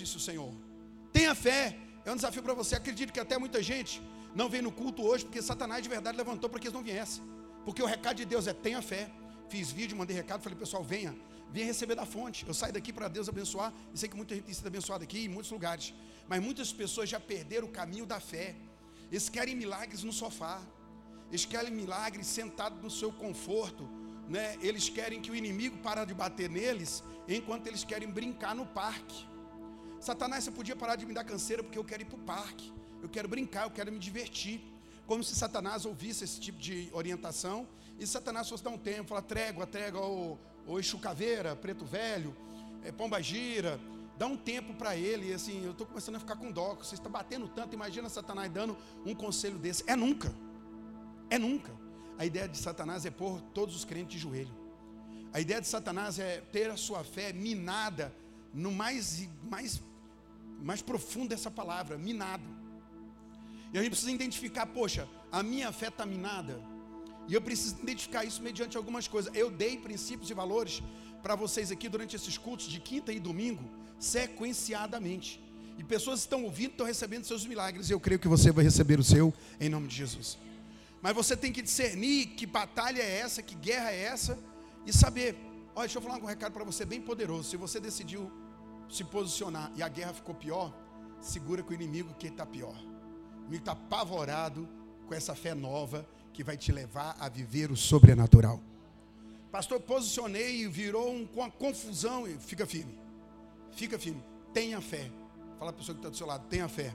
disse o Senhor. Tenha fé. É um desafio para você. Acredito que até muita gente não vem no culto hoje porque Satanás de verdade levantou para que eles não viessem. Porque o recado de Deus é tenha fé. Fiz vídeo, mandei recado, falei, pessoal, venha, venha receber da fonte. Eu saio daqui para Deus abençoar. E sei que muita gente tem sido abençoada aqui em muitos lugares. Mas muitas pessoas já perderam o caminho da fé. Eles querem milagres no sofá. Eles querem milagres sentados no seu conforto. Né? Eles querem que o inimigo pare de bater neles, enquanto eles querem brincar no parque. Satanás, você podia parar de me dar canseira porque eu quero ir para o parque. Eu quero brincar, eu quero me divertir. Como se Satanás ouvisse esse tipo de orientação. E Satanás fosse dar um tempo, falar trégua, trégua, ou, ou Caveira, Preto Velho, é, Pomba Gira. Dá um tempo para ele, e assim, eu estou começando a ficar com dó. Você está batendo tanto, imagina Satanás dando um conselho desse. É nunca. É nunca. A ideia de Satanás é pôr todos os crentes de joelho. A ideia de Satanás é ter a sua fé minada no mais, mais, mais profundo dessa palavra, minada. E a gente precisa identificar, poxa, a minha fé está minada. E eu preciso identificar isso mediante algumas coisas. Eu dei princípios e valores para vocês aqui durante esses cultos de quinta e domingo, sequenciadamente. E pessoas estão ouvindo, estão recebendo seus milagres. Eu creio que você vai receber o seu em nome de Jesus. Mas você tem que discernir que batalha é essa, que guerra é essa, e saber. Olha, deixa eu falar um recado para você bem poderoso. Se você decidiu se posicionar e a guerra ficou pior, segura com o inimigo que está pior. O inimigo está apavorado com essa fé nova que vai te levar a viver o sobrenatural. Pastor, posicionei e virou um, uma confusão. Fica firme. Fica firme. Tenha fé. Fala a pessoa que está do seu lado, tenha fé.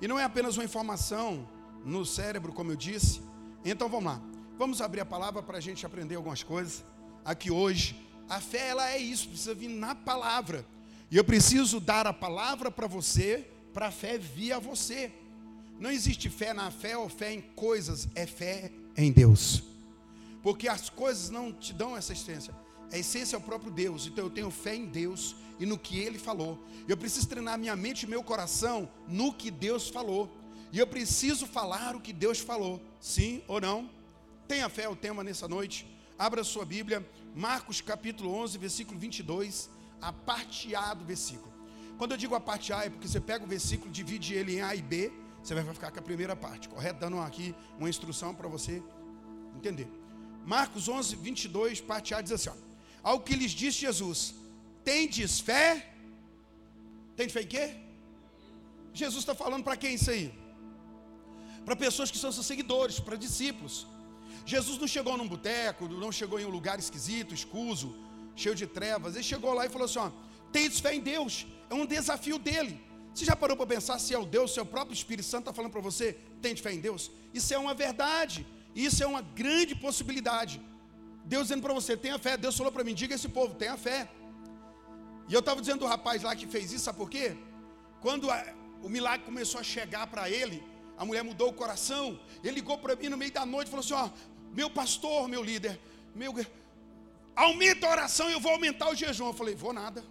E não é apenas uma informação no cérebro, como eu disse. Então vamos lá. Vamos abrir a palavra para a gente aprender algumas coisas aqui hoje. A fé, ela é isso, precisa vir na palavra. E eu preciso dar a palavra para você, para a fé vir a você. Não existe fé na fé ou fé em coisas, é fé em Deus. Porque as coisas não te dão essa essência. A essência é o próprio Deus. Então eu tenho fé em Deus e no que Ele falou. Eu preciso treinar minha mente e meu coração no que Deus falou. E eu preciso falar o que Deus falou, sim ou não? Tenha fé, o tema nessa noite. Abra sua Bíblia, Marcos capítulo 11, versículo 22, a parte A do versículo. Quando eu digo a parte A, é porque você pega o versículo, divide ele em A e B, você vai ficar com a primeira parte, correto? Dando aqui uma instrução para você entender. Marcos 11, 22, parte A diz assim: ó, Ao que lhes disse Jesus: Tendes fé? Tem fé em quê? Jesus está falando para quem isso aí? para pessoas que são seus seguidores, para discípulos. Jesus não chegou num boteco, não chegou em um lugar esquisito, escuso, cheio de trevas. Ele chegou lá e falou assim: ó, tem fé em Deus, é um desafio dele. Você já parou para pensar se é o Deus, se é o próprio Espírito Santo está falando para você, tem fé em Deus? Isso é uma verdade, isso é uma grande possibilidade. Deus dizendo para você, tenha fé. Deus falou para mim, diga esse povo, tenha fé. E eu estava dizendo do rapaz lá que fez isso, sabe por quê? Quando a, o milagre começou a chegar para ele, a mulher mudou o coração. Ele ligou para mim no meio da noite e falou assim: Ó, meu pastor, meu líder, meu, aumenta a oração e eu vou aumentar o jejum. Eu falei: Vou nada.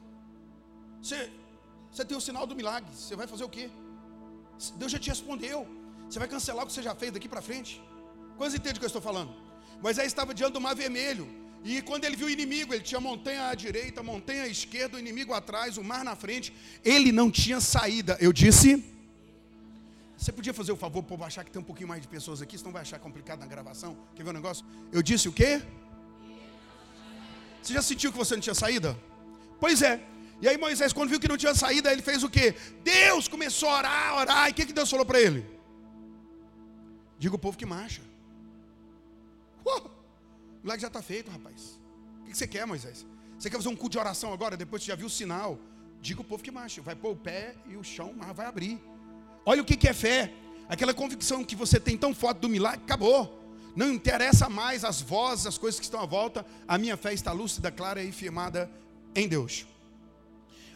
Você, você tem o sinal do milagre. Você vai fazer o quê? Deus já te respondeu. Você vai cancelar o que você já fez daqui para frente? Quantos entendem o que eu estou falando? Moisés estava diante do mar vermelho. E quando ele viu o inimigo, ele tinha montanha à direita, montanha à esquerda, o inimigo atrás, o mar na frente. Ele não tinha saída. Eu disse você podia fazer o favor para achar que tem um pouquinho mais de pessoas aqui, senão vai achar complicado na gravação. Quer ver o negócio? Eu disse o quê? Você já sentiu que você não tinha saída? Pois é. E aí Moisés, quando viu que não tinha saída, ele fez o quê? Deus começou a orar, orar. E o que, que Deus falou para ele? Diga o povo que marcha. Uh, o milagre já está feito, rapaz. O que você quer, Moisés? Você quer fazer um culto de oração agora, depois que já viu o sinal? Diga o povo que marcha. Vai pôr o pé e o chão, vai abrir. Olha o que é fé. Aquela convicção que você tem tão forte do milagre, acabou. Não interessa mais as vozes, as coisas que estão à volta. A minha fé está lúcida, clara e firmada em Deus.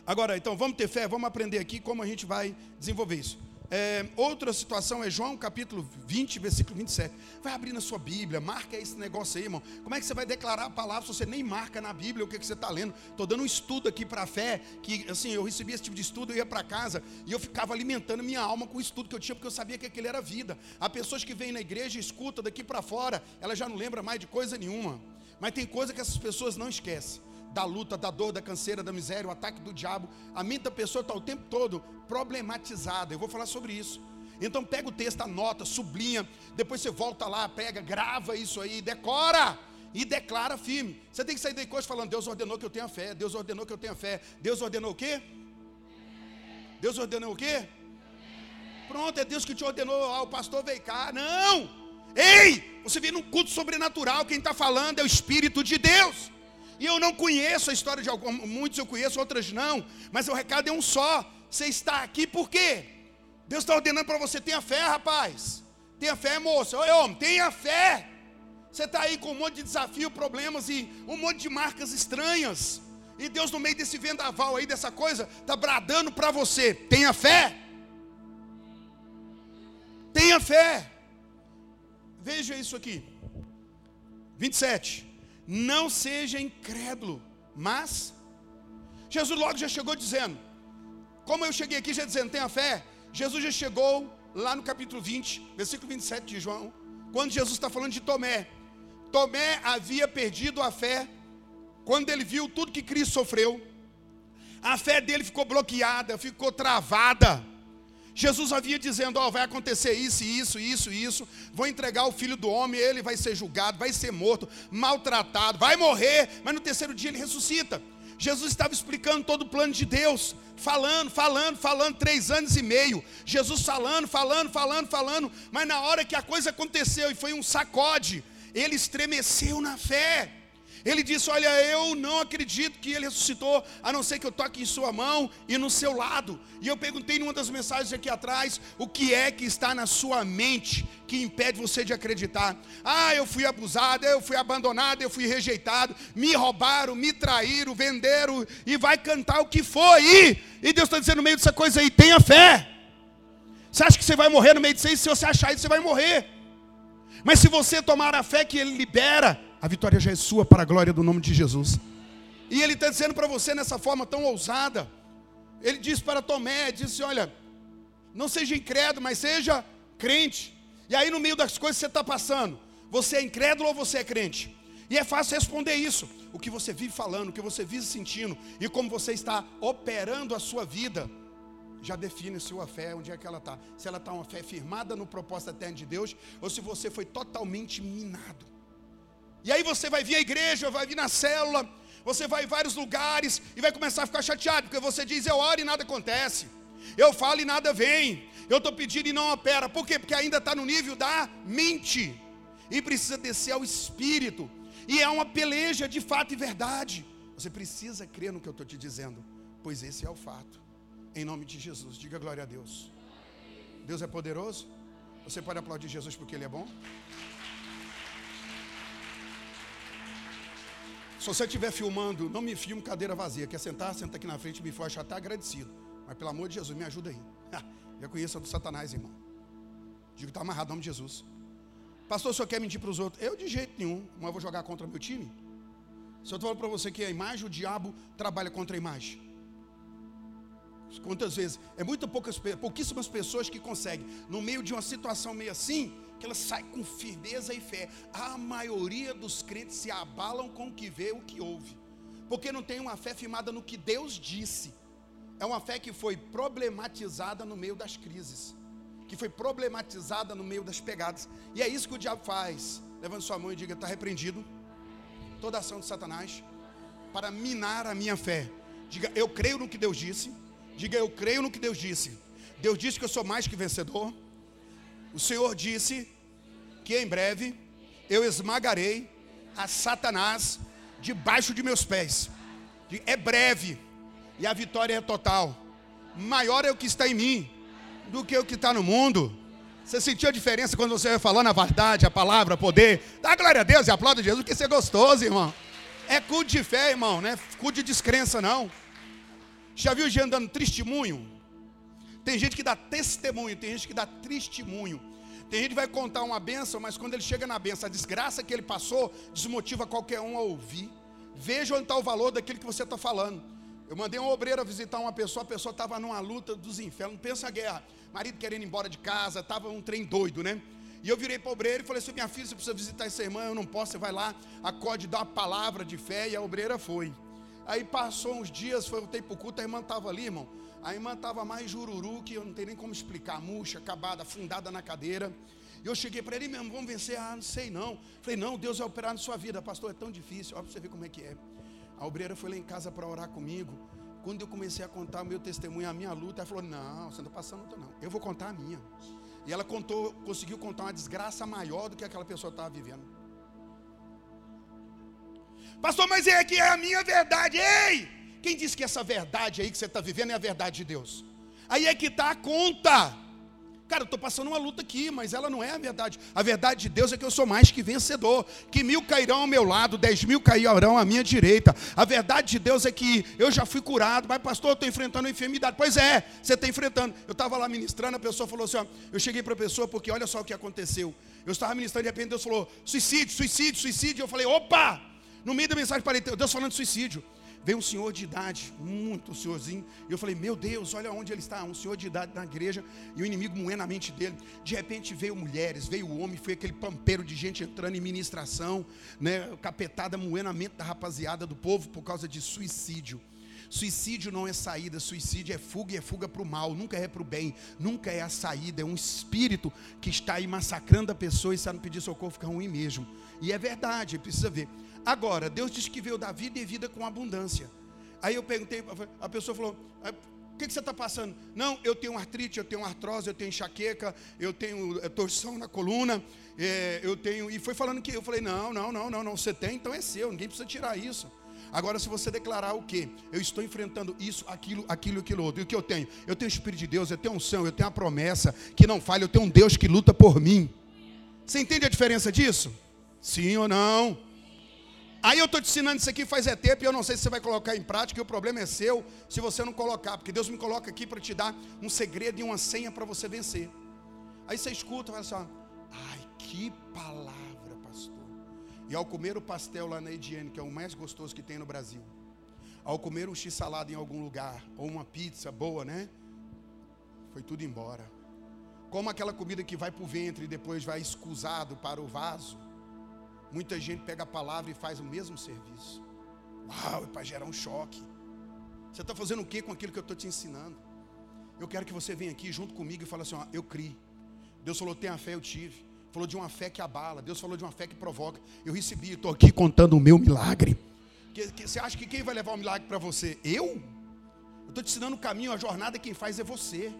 Agora, então, vamos ter fé, vamos aprender aqui como a gente vai desenvolver isso. É, outra situação é João capítulo 20, versículo 27. Vai abrir na sua Bíblia, marca esse negócio aí, irmão. Como é que você vai declarar a palavra se você nem marca na Bíblia o que, que você está lendo? Estou dando um estudo aqui para a fé, que assim, eu recebi esse tipo de estudo, eu ia para casa e eu ficava alimentando minha alma com o estudo que eu tinha, porque eu sabia que aquele era vida. Há pessoas que vêm na igreja e escutam daqui para fora, ela já não lembra mais de coisa nenhuma. Mas tem coisa que essas pessoas não esquecem. Da luta, da dor, da canseira, da miséria, o ataque do diabo. A mente da pessoa está o tempo todo problematizada. Eu vou falar sobre isso. Então pega o texto, anota, sublinha, depois você volta lá, pega, grava isso aí, decora e declara firme. Você tem que sair daí coisa falando: Deus ordenou que eu tenha fé, Deus ordenou que eu tenha fé. Deus ordenou o quê? Deus ordenou o quê? Pronto, é Deus que te ordenou. Ah, o pastor veio cá. Não! Ei! Você vem num culto sobrenatural. Quem está falando é o Espírito de Deus. E eu não conheço a história de alguns, muitos eu conheço, outras não. Mas o recado é um só. Você está aqui por quê? Deus está ordenando para você, tenha fé, rapaz. Tenha fé, moça. Oi, homem, tenha fé. Você está aí com um monte de desafio, problemas e um monte de marcas estranhas. E Deus, no meio desse vendaval aí, dessa coisa, está bradando para você: tenha fé. Tenha fé. Veja isso aqui. 27. Não seja incrédulo, mas. Jesus logo já chegou dizendo. Como eu cheguei aqui já dizendo, tenha fé. Jesus já chegou lá no capítulo 20, versículo 27 de João. Quando Jesus está falando de Tomé. Tomé havia perdido a fé quando ele viu tudo que Cristo sofreu. A fé dele ficou bloqueada, ficou travada. Jesus havia dizendo: Ó, oh, vai acontecer isso, isso, isso, isso. Vou entregar o filho do homem, ele vai ser julgado, vai ser morto, maltratado, vai morrer, mas no terceiro dia ele ressuscita. Jesus estava explicando todo o plano de Deus, falando, falando, falando, três anos e meio. Jesus falando, falando, falando, falando, mas na hora que a coisa aconteceu e foi um sacode, ele estremeceu na fé. Ele disse: Olha, eu não acredito que ele ressuscitou, a não ser que eu toque em sua mão e no seu lado. E eu perguntei numa das mensagens aqui atrás: O que é que está na sua mente que impede você de acreditar? Ah, eu fui abusado, eu fui abandonado, eu fui rejeitado, me roubaram, me traíram, venderam, e vai cantar o que for E Deus está dizendo no meio dessa coisa aí: tenha fé. Você acha que você vai morrer no meio disso aí? Se você achar isso, você vai morrer. Mas se você tomar a fé que Ele libera, a vitória já é sua para a glória do nome de Jesus. E Ele está dizendo para você nessa forma tão ousada. Ele diz para Tomé, disse, olha, não seja incrédulo, mas seja crente. E aí no meio das coisas que você está passando, você é incrédulo ou você é crente? E é fácil responder isso. O que você vive falando, o que você vive sentindo e como você está operando a sua vida já define sua fé, onde é que ela está. Se ela está uma fé firmada no propósito eterno de Deus, ou se você foi totalmente minado. E aí você vai vir à igreja, vai vir na célula, você vai em vários lugares e vai começar a ficar chateado, porque você diz, eu oro e nada acontece. Eu falo e nada vem. Eu estou pedindo e não opera. Por quê? Porque ainda está no nível da mente. E precisa descer ao espírito. E é uma peleja de fato e verdade. Você precisa crer no que eu estou te dizendo, pois esse é o fato. Em nome de Jesus, diga glória a Deus. Deus é poderoso? Você pode aplaudir Jesus porque Ele é bom? Se você estiver filmando, não me filme cadeira vazia. Quer sentar? Senta aqui na frente, me achar até agradecido. Mas pelo amor de Jesus, me ajuda aí. Já conheço a do Satanás, irmão. Digo, está amarrado nome de Jesus. Pastor, o senhor quer mentir para os outros? Eu de jeito nenhum, mas eu vou jogar contra meu time. Se eu estou falando para você que a imagem, o diabo trabalha contra a imagem. Quantas vezes? É muito poucas, pouquíssimas pessoas que conseguem, no meio de uma situação meio assim, que elas saem com firmeza e fé. A maioria dos crentes se abalam com o que vê, o que ouve, porque não tem uma fé firmada no que Deus disse. É uma fé que foi problematizada no meio das crises, que foi problematizada no meio das pegadas. E é isso que o diabo faz. Levante sua mão e diga: está repreendido toda ação de Satanás para minar a minha fé. Diga: eu creio no que Deus disse Diga, eu creio no que Deus disse. Deus disse que eu sou mais que vencedor. O Senhor disse que em breve eu esmagarei a Satanás debaixo de meus pés. É breve e a vitória é total. Maior é o que está em mim do que o que está no mundo. Você sentiu a diferença quando você vai falando a verdade, a palavra, poder? Dá glória a Deus e aplauda Jesus, que isso é gostoso, irmão. É culto de fé, irmão, não é de descrença, não. Já viu gente dando testemunho? Tem gente que dá testemunho, tem gente que dá testemunho. Tem gente que vai contar uma benção, mas quando ele chega na benção, a desgraça que ele passou desmotiva qualquer um a ouvir. Veja onde está o valor daquilo que você está falando. Eu mandei um obreiro visitar uma pessoa, a pessoa estava numa luta dos infernos, pensa a guerra. Marido querendo ir embora de casa, estava um trem doido, né? E eu virei para o obreiro e falei assim: minha filha, você precisa visitar essa irmã, eu não posso, você vai lá, acorde, dá uma palavra de fé, e a obreira foi. Aí passou uns dias, foi o tempo culto, a irmã estava ali, irmão. A irmã estava mais jururu, que eu não tenho nem como explicar, murcha, acabada, afundada na cadeira. E eu cheguei para ele mesmo, vamos vencer? Ah, não sei não. Falei, não, Deus vai operar na sua vida, pastor, é tão difícil, olha para você ver como é que é. A obreira foi lá em casa para orar comigo. Quando eu comecei a contar o meu testemunho, a minha luta, ela falou: Não, você não está passando luta, não. Eu vou contar a minha. E ela contou, conseguiu contar uma desgraça maior do que aquela pessoa estava vivendo. Pastor, mas é que é a minha verdade. Ei! Quem disse que essa verdade aí que você está vivendo é a verdade de Deus? Aí é que está a conta. Cara, eu estou passando uma luta aqui, mas ela não é a verdade. A verdade de Deus é que eu sou mais que vencedor. Que mil cairão ao meu lado, dez mil cairão à minha direita. A verdade de Deus é que eu já fui curado, mas pastor, eu estou enfrentando uma enfermidade. Pois é, você está enfrentando. Eu estava lá ministrando, a pessoa falou assim: ó, eu cheguei para a pessoa porque olha só o que aconteceu. Eu estava ministrando e de repente Deus falou: suicídio, suicídio, suicídio. Eu falei: opa! No meio da mensagem, parei, Deus falando de suicídio. Veio um senhor de idade, muito senhorzinho, e eu falei: Meu Deus, olha onde ele está, um senhor de idade na igreja, e o inimigo moendo a mente dele. De repente veio mulheres, veio homem, foi aquele pampeiro de gente entrando em ministração, né, capetada moendo a mente da rapaziada do povo por causa de suicídio. Suicídio não é saída, suicídio é fuga e é fuga para o mal, nunca é para o bem, nunca é a saída, é um espírito que está aí massacrando a pessoa e ela não pedir socorro fica ruim mesmo. E é verdade, precisa ver. Agora, Deus disse que veio dar vida e vida com abundância. Aí eu perguntei, a pessoa falou: ah, o que, que você está passando? Não, eu tenho artrite, eu tenho artrose, eu tenho enxaqueca, eu tenho eh, torção na coluna, é, eu tenho. E foi falando que eu falei: não, não, não, não, não, você tem, então é seu, ninguém precisa tirar isso. Agora, se você declarar o que? Eu estou enfrentando isso, aquilo, aquilo, aquilo outro. E o que eu tenho? Eu tenho o Espírito de Deus, eu tenho unção, eu tenho a promessa que não falha, eu tenho um Deus que luta por mim. Você entende a diferença disso? Sim ou não? Aí eu estou te ensinando isso aqui faz é tempo e eu não sei se você vai colocar em prática, e o problema é seu se você não colocar, porque Deus me coloca aqui para te dar um segredo e uma senha para você vencer. Aí você escuta e fala assim: ai, que palavra, pastor. E ao comer o pastel lá na Ediene, que é o mais gostoso que tem no Brasil, ao comer um x-salada em algum lugar, ou uma pizza boa, né? Foi tudo embora. Como aquela comida que vai para o ventre e depois vai escusado para o vaso Muita gente pega a palavra e faz o mesmo serviço. Uau, é para gerar um choque. Você está fazendo o que com aquilo que eu estou te ensinando? Eu quero que você venha aqui junto comigo e fale assim: ó, eu criei. Deus falou, tem a fé, eu tive. Falou de uma fé que abala. Deus falou de uma fé que provoca. Eu recebi, estou aqui contando o meu milagre. Que, que, você acha que quem vai levar o milagre para você? Eu? Eu estou te ensinando o caminho, a jornada, quem faz é você.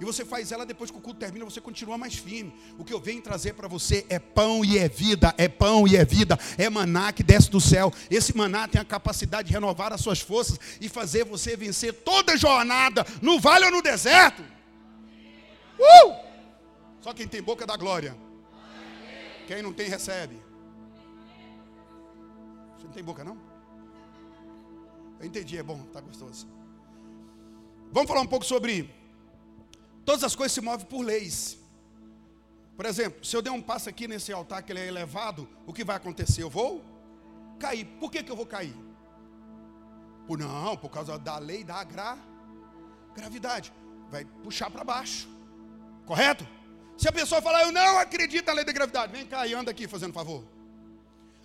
E você faz ela depois que o culto termina, você continua mais firme. O que eu venho trazer para você é pão e é vida, é pão e é vida, é maná que desce do céu. Esse maná tem a capacidade de renovar as suas forças e fazer você vencer toda jornada, no vale ou no deserto. Uh! Só quem tem boca dá glória. Quem não tem, recebe. Você não tem boca, não? Eu entendi, é bom, tá gostoso. Vamos falar um pouco sobre Todas as coisas se movem por leis. Por exemplo, se eu der um passo aqui nesse altar que ele é elevado, o que vai acontecer? Eu vou cair. Por que, que eu vou cair? Por não, por causa da lei da gra, gravidade. Vai puxar para baixo. Correto? Se a pessoa falar, eu não acredito na lei da gravidade, vem cá e anda aqui fazendo favor.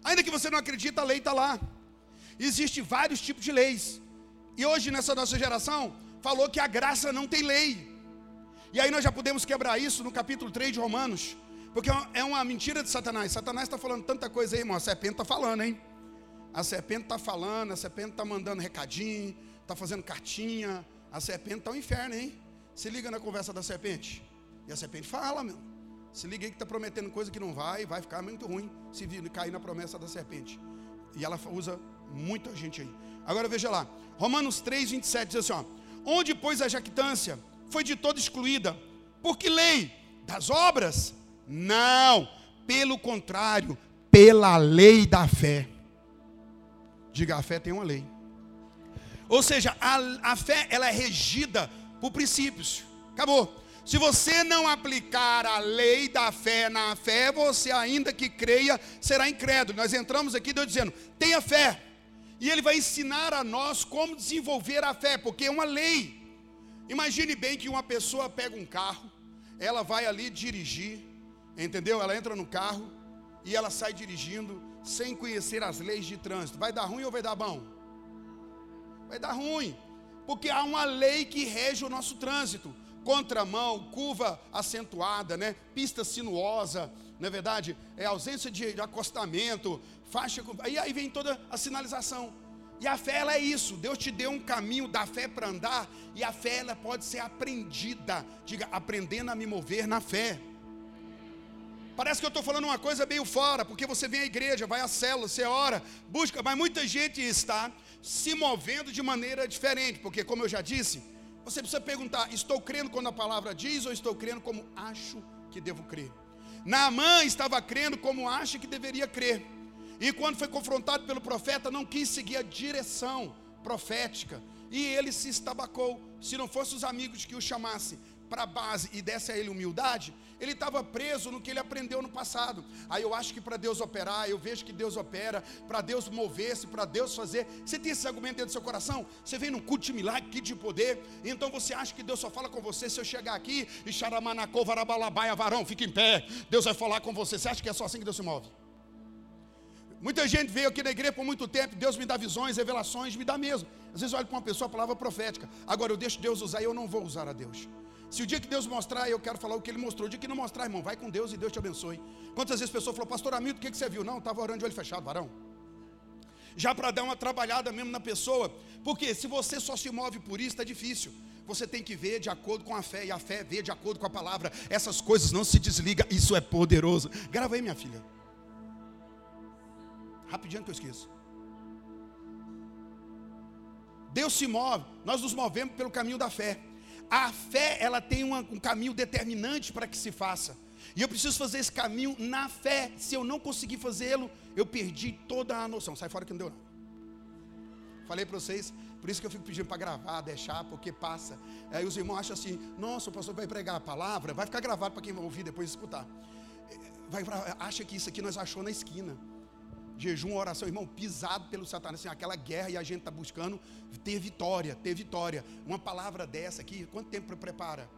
Ainda que você não acredita, a lei está lá. Existem vários tipos de leis. E hoje, nessa nossa geração, falou que a graça não tem lei. E aí nós já podemos quebrar isso no capítulo 3 de Romanos. Porque é uma mentira de Satanás. Satanás está falando tanta coisa aí, irmão. A serpente está falando, hein? A serpente está falando, a serpente está mandando recadinho, está fazendo cartinha. A serpente está um inferno, hein? Se liga na conversa da serpente. E a serpente fala, meu. Se liga aí que está prometendo coisa que não vai, vai ficar muito ruim se cair na promessa da serpente. E ela usa muita gente aí. Agora veja lá. Romanos 3, 27 diz assim: ó, Onde, pois, a jactância? Foi de todo excluída. Por que lei? Das obras? Não, pelo contrário, pela lei da fé. Diga, a fé tem uma lei. Ou seja, a, a fé ela é regida por princípios. Acabou. Se você não aplicar a lei da fé na fé, você ainda que creia, será incrédulo. Nós entramos aqui Deus dizendo: tenha fé. E ele vai ensinar a nós como desenvolver a fé, porque é uma lei. Imagine bem que uma pessoa pega um carro, ela vai ali dirigir, entendeu? Ela entra no carro e ela sai dirigindo sem conhecer as leis de trânsito. Vai dar ruim ou vai dar bom? vai dar ruim. Porque há uma lei que rege o nosso trânsito. Contramão, curva acentuada, né? pista sinuosa, não é verdade? É ausência de acostamento, faixa. Aí, aí vem toda a sinalização. E a fé ela é isso. Deus te deu um caminho da fé para andar e a fé ela pode ser aprendida. Diga, aprendendo a me mover na fé. Parece que eu estou falando uma coisa meio fora, porque você vem à igreja, vai à célula, você ora, busca, mas muita gente está se movendo de maneira diferente, porque como eu já disse, você precisa perguntar: estou crendo quando a palavra diz ou estou crendo como acho que devo crer? Naamã estava crendo como acha que deveria crer. E quando foi confrontado pelo profeta, não quis seguir a direção profética. E ele se estabacou. Se não fossem os amigos que o chamassem para a base e desse a ele humildade, ele estava preso no que ele aprendeu no passado. Aí eu acho que para Deus operar, eu vejo que Deus opera, para Deus mover-se, para Deus fazer. Você tem esse argumento dentro do seu coração? Você vem num culto de milagre, culto de poder, então você acha que Deus só fala com você se eu chegar aqui e xaramanacô, varabalabaia, varão, fica em pé. Deus vai falar com você. Você acha que é só assim que Deus se move? Muita gente veio aqui na igreja por muito tempo, Deus me dá visões, revelações, me dá mesmo. Às vezes eu olho para uma pessoa, a palavra profética. Agora eu deixo Deus usar e eu não vou usar a Deus. Se o dia que Deus mostrar, eu quero falar o que Ele mostrou. O dia que não mostrar, irmão, vai com Deus e Deus te abençoe. Quantas vezes a pessoa falou, pastor Hamilton, o que, que você viu? Não, estava orando de olho fechado, varão. Já para dar uma trabalhada mesmo na pessoa. Porque se você só se move por isso, está difícil. Você tem que ver de acordo com a fé, e a fé vê de acordo com a palavra. Essas coisas não se desliga, isso é poderoso. Grava aí, minha filha. Rapidinho que eu esqueço. Deus se move, nós nos movemos pelo caminho da fé. A fé, ela tem um caminho determinante para que se faça. E eu preciso fazer esse caminho na fé. Se eu não conseguir fazê-lo, eu perdi toda a noção. Sai fora que não deu, não. Falei para vocês, por isso que eu fico pedindo para gravar, deixar, porque passa. Aí os irmãos acham assim: nossa, o pastor vai pregar a palavra, vai ficar gravado para quem vai ouvir depois escutar. Vai, acha que isso aqui nós achou na esquina jejum, oração, irmão, pisado pelo Satanás, assim, aquela guerra e a gente está buscando ter vitória, ter vitória. Uma palavra dessa aqui, quanto tempo prepara?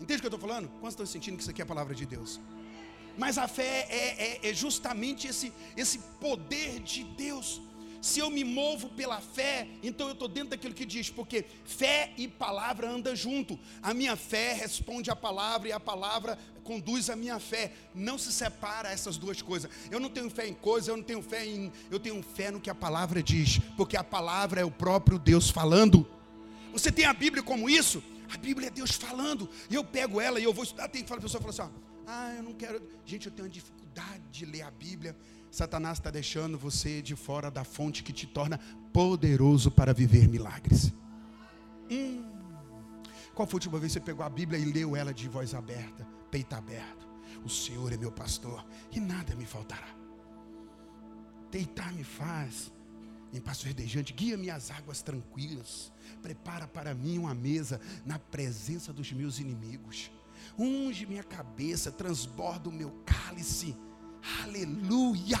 Entende o que eu estou falando? Quantos estão sentindo que isso aqui é a palavra de Deus? Mas a fé é, é, é justamente esse, esse poder de Deus. Se eu me movo pela fé, então eu estou dentro daquilo que diz, porque fé e palavra andam junto. A minha fé responde à palavra e a palavra conduz a minha fé. Não se separa essas duas coisas. Eu não tenho fé em coisas, eu não tenho fé em. Eu tenho fé no que a palavra diz, porque a palavra é o próprio Deus falando. Você tem a Bíblia como isso? A Bíblia é Deus falando. E eu pego ela e eu vou estudar. Tem que falar, a pessoa fala assim: ah, eu não quero. Gente, eu tenho uma dificuldade de ler a Bíblia. Satanás está deixando você de fora da fonte que te torna poderoso para viver milagres. Hum. Qual foi a última vez que você pegou a Bíblia e leu ela de voz aberta, peito aberto? O Senhor é meu pastor e nada me faltará. Deitar-me faz em passo verdejante, guia-me às águas tranquilas, prepara para mim uma mesa na presença dos meus inimigos, unge minha cabeça, transborda o meu cálice Aleluia!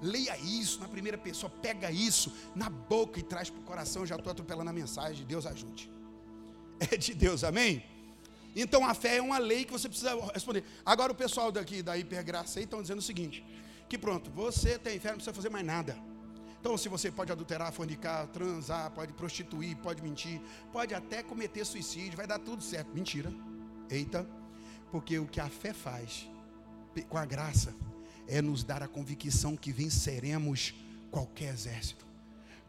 Leia isso na primeira pessoa, pega isso na boca e traz para o coração. Já estou atropelando a mensagem. Deus ajude. É de Deus, amém? Então a fé é uma lei que você precisa responder. Agora o pessoal daqui da hipergraça aí estão dizendo o seguinte: que pronto, você tem fé, não precisa fazer mais nada. Então, se você pode adulterar, fornicar, transar, pode prostituir, pode mentir, pode até cometer suicídio, vai dar tudo certo. Mentira. Eita. Porque o que a fé faz, com a graça, é nos dar a convicção que venceremos qualquer exército.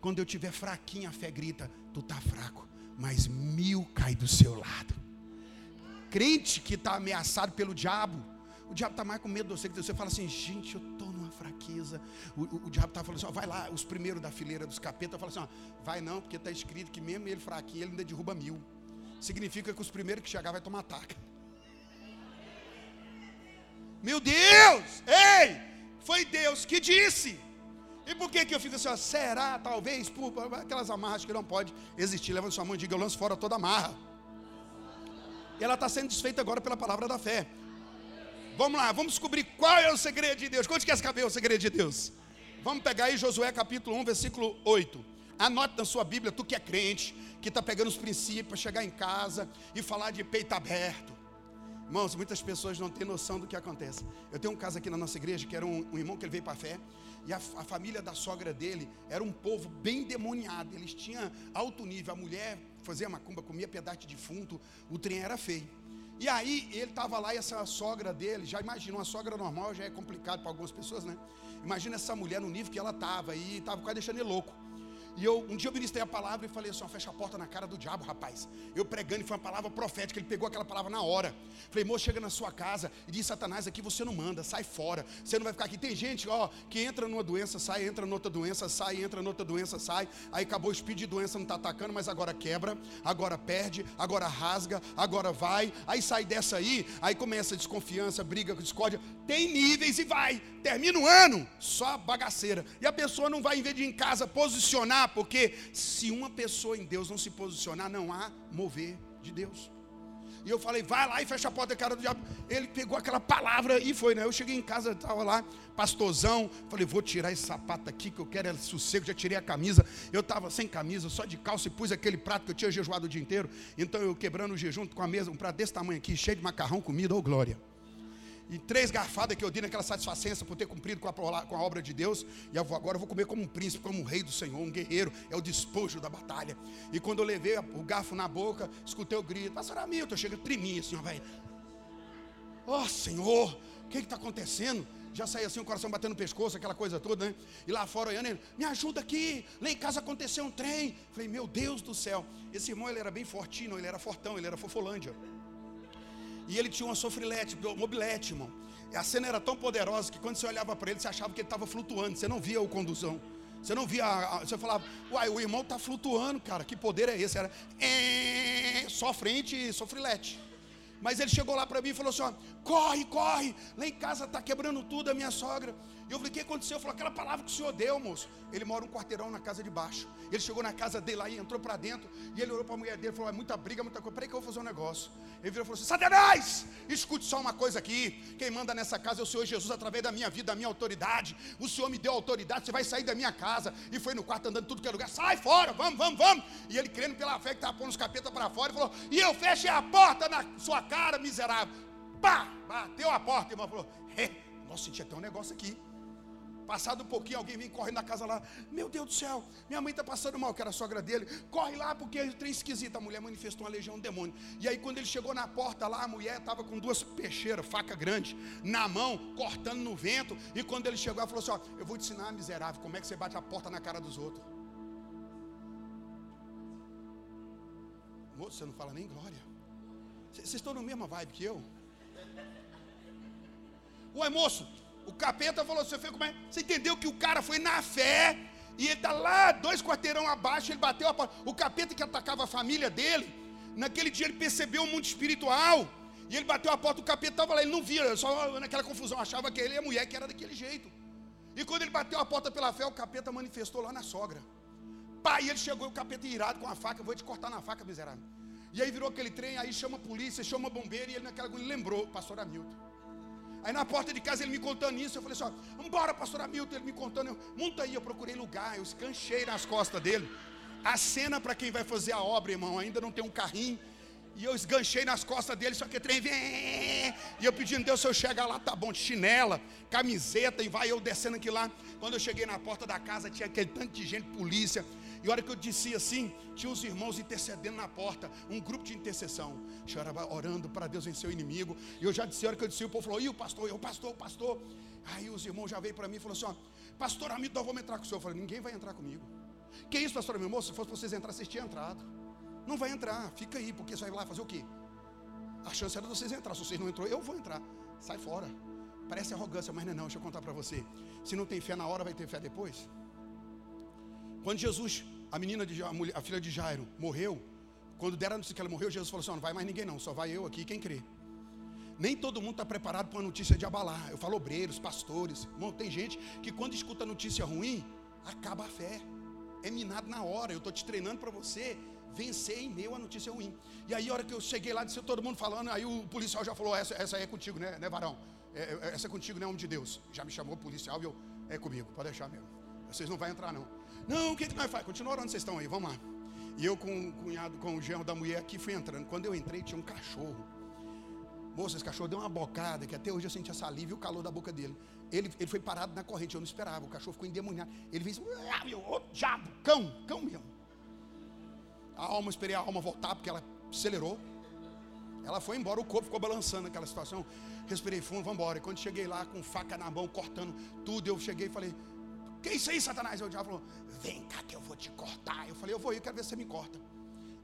Quando eu tiver fraquinho, a fé grita: Tu está fraco, mas mil cai do seu lado. Crente que está ameaçado pelo diabo, o diabo está mais com medo de você que você fala assim: Gente, eu estou numa fraqueza. O, o, o diabo está falando assim: ó, Vai lá, os primeiros da fileira dos capetas falam assim: ó, Vai não, porque está escrito que mesmo ele fraquinho, ele ainda derruba mil. Significa que os primeiros que chegar vai tomar ataque. Meu Deus! Ei! Foi Deus que disse. E por que, que eu fico assim, ó, será, talvez, por aquelas amarras que não pode existir? Levanta sua mão e diga, eu lanço fora toda amarra. E ela está sendo desfeita agora pela palavra da fé. Vamos lá, vamos descobrir qual é o segredo de Deus. Quanto quer saber o segredo de Deus? Vamos pegar aí Josué capítulo 1, versículo 8. Anote na sua Bíblia, tu que é crente, que está pegando os princípios para chegar em casa e falar de peito aberto Irmãos, muitas pessoas não têm noção do que acontece. Eu tenho um caso aqui na nossa igreja que era um, um irmão que ele veio para a fé. E a, a, família da sogra dele era um povo bem demoniado. Eles tinham alto nível. A mulher fazia macumba, comia pedaço de defunto. O trem era feio. E aí ele estava lá e essa sogra dele, já imagina, uma sogra normal já é complicado para algumas pessoas, né? Imagina essa mulher no nível que ela estava e estava quase deixando ele louco. E eu, um dia eu ministrei a palavra e falei assim: fecha a porta na cara do diabo, rapaz. Eu pregando e foi uma palavra profética. Ele pegou aquela palavra na hora. Falei, moço, chega na sua casa e diz: Satanás, aqui você não manda, sai fora. Você não vai ficar aqui. Tem gente, ó, que entra numa doença, sai, entra noutra doença, sai, entra noutra doença, sai. Aí acabou o speed de doença, não está atacando, mas agora quebra, agora perde, agora rasga, agora vai. Aí sai dessa aí, aí começa a desconfiança, briga, discórdia. Tem níveis e vai. Termina o ano, só bagaceira. E a pessoa não vai, em vez de em casa, posicionar porque se uma pessoa em Deus não se posicionar, não há mover de Deus. E eu falei, vai lá e fecha a porta, cara do diabo. Ele pegou aquela palavra e foi, né? Eu cheguei em casa, estava lá, pastorzão. Falei, vou tirar esse sapato aqui que eu quero é sossego. Já tirei a camisa. Eu estava sem camisa, só de calça e pus aquele prato que eu tinha jejuado o dia inteiro. Então eu quebrando o jejum com a mesa, um prato desse tamanho aqui, cheio de macarrão, comida, ô oh, glória e três garfadas que eu dei naquela satisfação por ter cumprido com a, com a obra de Deus. E eu vou, agora eu vou comer como um príncipe, como um rei do Senhor, um guerreiro. É o despojo da batalha. E quando eu levei o garfo na boca, escutei o grito: Pastor Hamilton, chega treminha assim, ó, vai. Oh Senhor, o que está acontecendo? Já saí assim, o coração batendo no pescoço, aquela coisa toda, né? E lá fora olhando, ele, me ajuda aqui, lá em casa aconteceu um trem. Falei, meu Deus do céu. Esse irmão, ele era bem fortinho, ele era fortão, ele era fofolândia. E ele tinha uma sofrilete, mobilete, irmão. E a cena era tão poderosa que quando você olhava para ele, você achava que ele estava flutuando. Você não via o condução. Você não via. Você falava, uai, o irmão está flutuando, cara. Que poder é esse? Era é, só frente e sofrilete. Mas ele chegou lá para mim e falou assim: ó, corre, corre. Lá em casa está quebrando tudo a minha sogra. E eu falei, o que aconteceu? Eu falei, aquela palavra que o senhor deu, moço. Ele mora um quarteirão na casa de baixo. Ele chegou na casa dele lá e entrou para dentro. E ele olhou para a mulher dele e falou, é muita briga, muita coisa. Peraí que eu vou fazer um negócio. Ele virou e falou assim, Satanás, escute só uma coisa aqui. Quem manda nessa casa é o Senhor Jesus através da minha vida, da minha autoridade. O Senhor me deu autoridade, você vai sair da minha casa. E foi no quarto andando tudo que é lugar. Sai fora, vamos, vamos, vamos. E ele crendo pela fé que estava pondo os capetas para fora. Ele falou, e eu fechei a porta na sua cara, miserável. Pá, bateu a porta. E irmão falou, nossa, senti até um negócio aqui. Passado um pouquinho, alguém vem correndo na casa lá. Meu Deus do céu, minha mãe está passando mal, que era a sogra dele. Corre lá porque é trem esquisito. A mulher manifestou uma legião de demônio. E aí, quando ele chegou na porta lá, a mulher estava com duas peixeiras, faca grande, na mão, cortando no vento. E quando ele chegou, ela falou assim: Ó, eu vou te ensinar, miserável, como é que você bate a porta na cara dos outros. Moço, você não fala nem glória. Vocês estão na mesma vibe que eu? Ué, moço, o capeta falou: como é? você entendeu que o cara foi na fé e ele está lá, dois quarteirão abaixo, ele bateu a porta. O capeta que atacava a família dele, naquele dia ele percebeu o mundo espiritual. E ele bateu a porta, o capeta estava lá, ele não via, só naquela confusão, achava que ele a mulher que era daquele jeito. E quando ele bateu a porta pela fé, o capeta manifestou lá na sogra. Pai, ele chegou, o capeta irado com a faca, vou te cortar na faca, miserável. E aí virou aquele trem, aí chama a polícia, chama bombeiro, e ele naquela ele lembrou, pastor Hamilton. Aí na porta de casa ele me contando isso, eu falei assim: ó, embora, pastor Hamilton, ele me contando, eu, monta aí, eu procurei lugar, eu escanchei nas costas dele. A cena para quem vai fazer a obra, irmão, ainda não tem um carrinho. E eu esganchei nas costas dele, só que trem vem. E eu pedindo, Deus, se eu chegar lá, tá bom, chinela, camiseta, e vai eu descendo aqui lá. Quando eu cheguei na porta da casa, tinha aquele tanto de gente, polícia. E a hora que eu disse assim, tinha os irmãos intercedendo na porta, um grupo de intercessão, chorava orando para Deus vencer o inimigo. E eu já disse, a hora que eu disse, o povo falou, e o pastor, eu, pastor, o pastor. Aí os irmãos já veio para mim e falou assim: ó, pastor amigo, nós vamos entrar com o senhor. Eu falei, ninguém vai entrar comigo. Que isso, pastor meu moço? Se fosse vocês entrar, vocês tinham entrado. Não vai entrar, fica aí, porque você vai lá fazer o quê? A chance era de vocês entrar. Se vocês não entrou, eu vou entrar. Sai fora. Parece arrogância, mas não é não. Deixa eu contar para você. Se não tem fé na hora, vai ter fé depois. Quando Jesus a menina, de, a, mulher, a filha de Jairo, morreu. Quando deram a notícia que ela morreu, Jesus falou assim: não vai mais ninguém, não, só vai eu aqui, quem crê. Nem todo mundo está preparado para uma notícia de abalar. Eu falo obreiros, pastores. Irmão, tem gente que quando escuta notícia ruim, acaba a fé. É minado na hora. Eu estou te treinando para você vencer em meio à notícia ruim. E aí, a hora que eu cheguei lá, disse todo mundo falando, aí o policial já falou: essa, essa aí é contigo, né, né varão? É, é, essa é contigo, né, homem de Deus? Já me chamou policial e eu, é comigo, pode deixar mesmo. Vocês não vão entrar, não. Não, o que, que nós faz? Continua orando, vocês estão aí, vamos lá. E eu com o cunhado, com o genro da mulher aqui, fui entrando. Quando eu entrei, tinha um cachorro. Moça, esse cachorro deu uma bocada que até hoje eu senti essa saliva e o calor da boca dele. Ele, ele foi parado na corrente, eu não esperava. O cachorro ficou endemoniado. Ele fez, ah, meu, ô diabo, cão, cão mesmo. A alma, esperei a alma voltar, porque ela acelerou. Ela foi embora, o corpo ficou balançando naquela situação. Respirei fundo, vamos embora. E quando cheguei lá com faca na mão, cortando tudo, eu cheguei e falei: Que isso aí, Satanás? E o diabo falou: Vem cá que eu vou te cortar. Eu falei: Eu vou, eu quero ver se você me corta.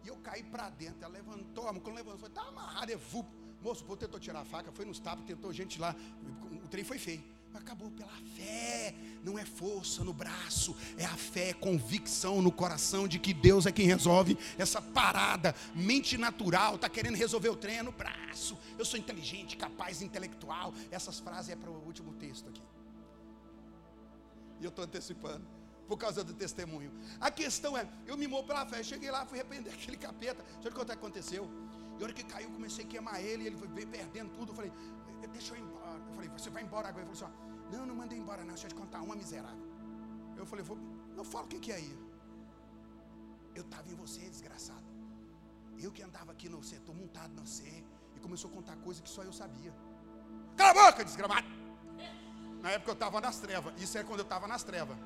E eu caí para dentro. Ela levantou, a quando levantou, foi, tá amarrado, é vupo. Moço, o tentou tirar a faca, foi nos tapas, tentou gente lá. O trem foi feio. Acabou pela fé. Não é força no braço, é a fé, é convicção no coração de que Deus é quem resolve essa parada. Mente natural, está querendo resolver o trem é no braço. Eu sou inteligente, capaz, intelectual. Essas frases é para o último texto aqui. E eu estou antecipando por causa do testemunho. A questão é, eu me movo pela fé, cheguei lá, fui arrepender aquele capeta. Deixa eu o que aconteceu. E a hora que caiu, comecei a queimar ele, ele foi perdendo tudo. Eu falei, deixa eu ir embora. Eu falei, você vai embora agora. Ele falou assim, não, não mandei embora não, deixa eu te contar uma miserável. Eu falei, não fala o que, que é aí. Eu estava em você, desgraçado. Eu que andava aqui no setor, montado no você, e começou a contar coisas que só eu sabia. Cala a boca, desgramado. Na época eu estava nas trevas. Isso é quando eu estava nas trevas.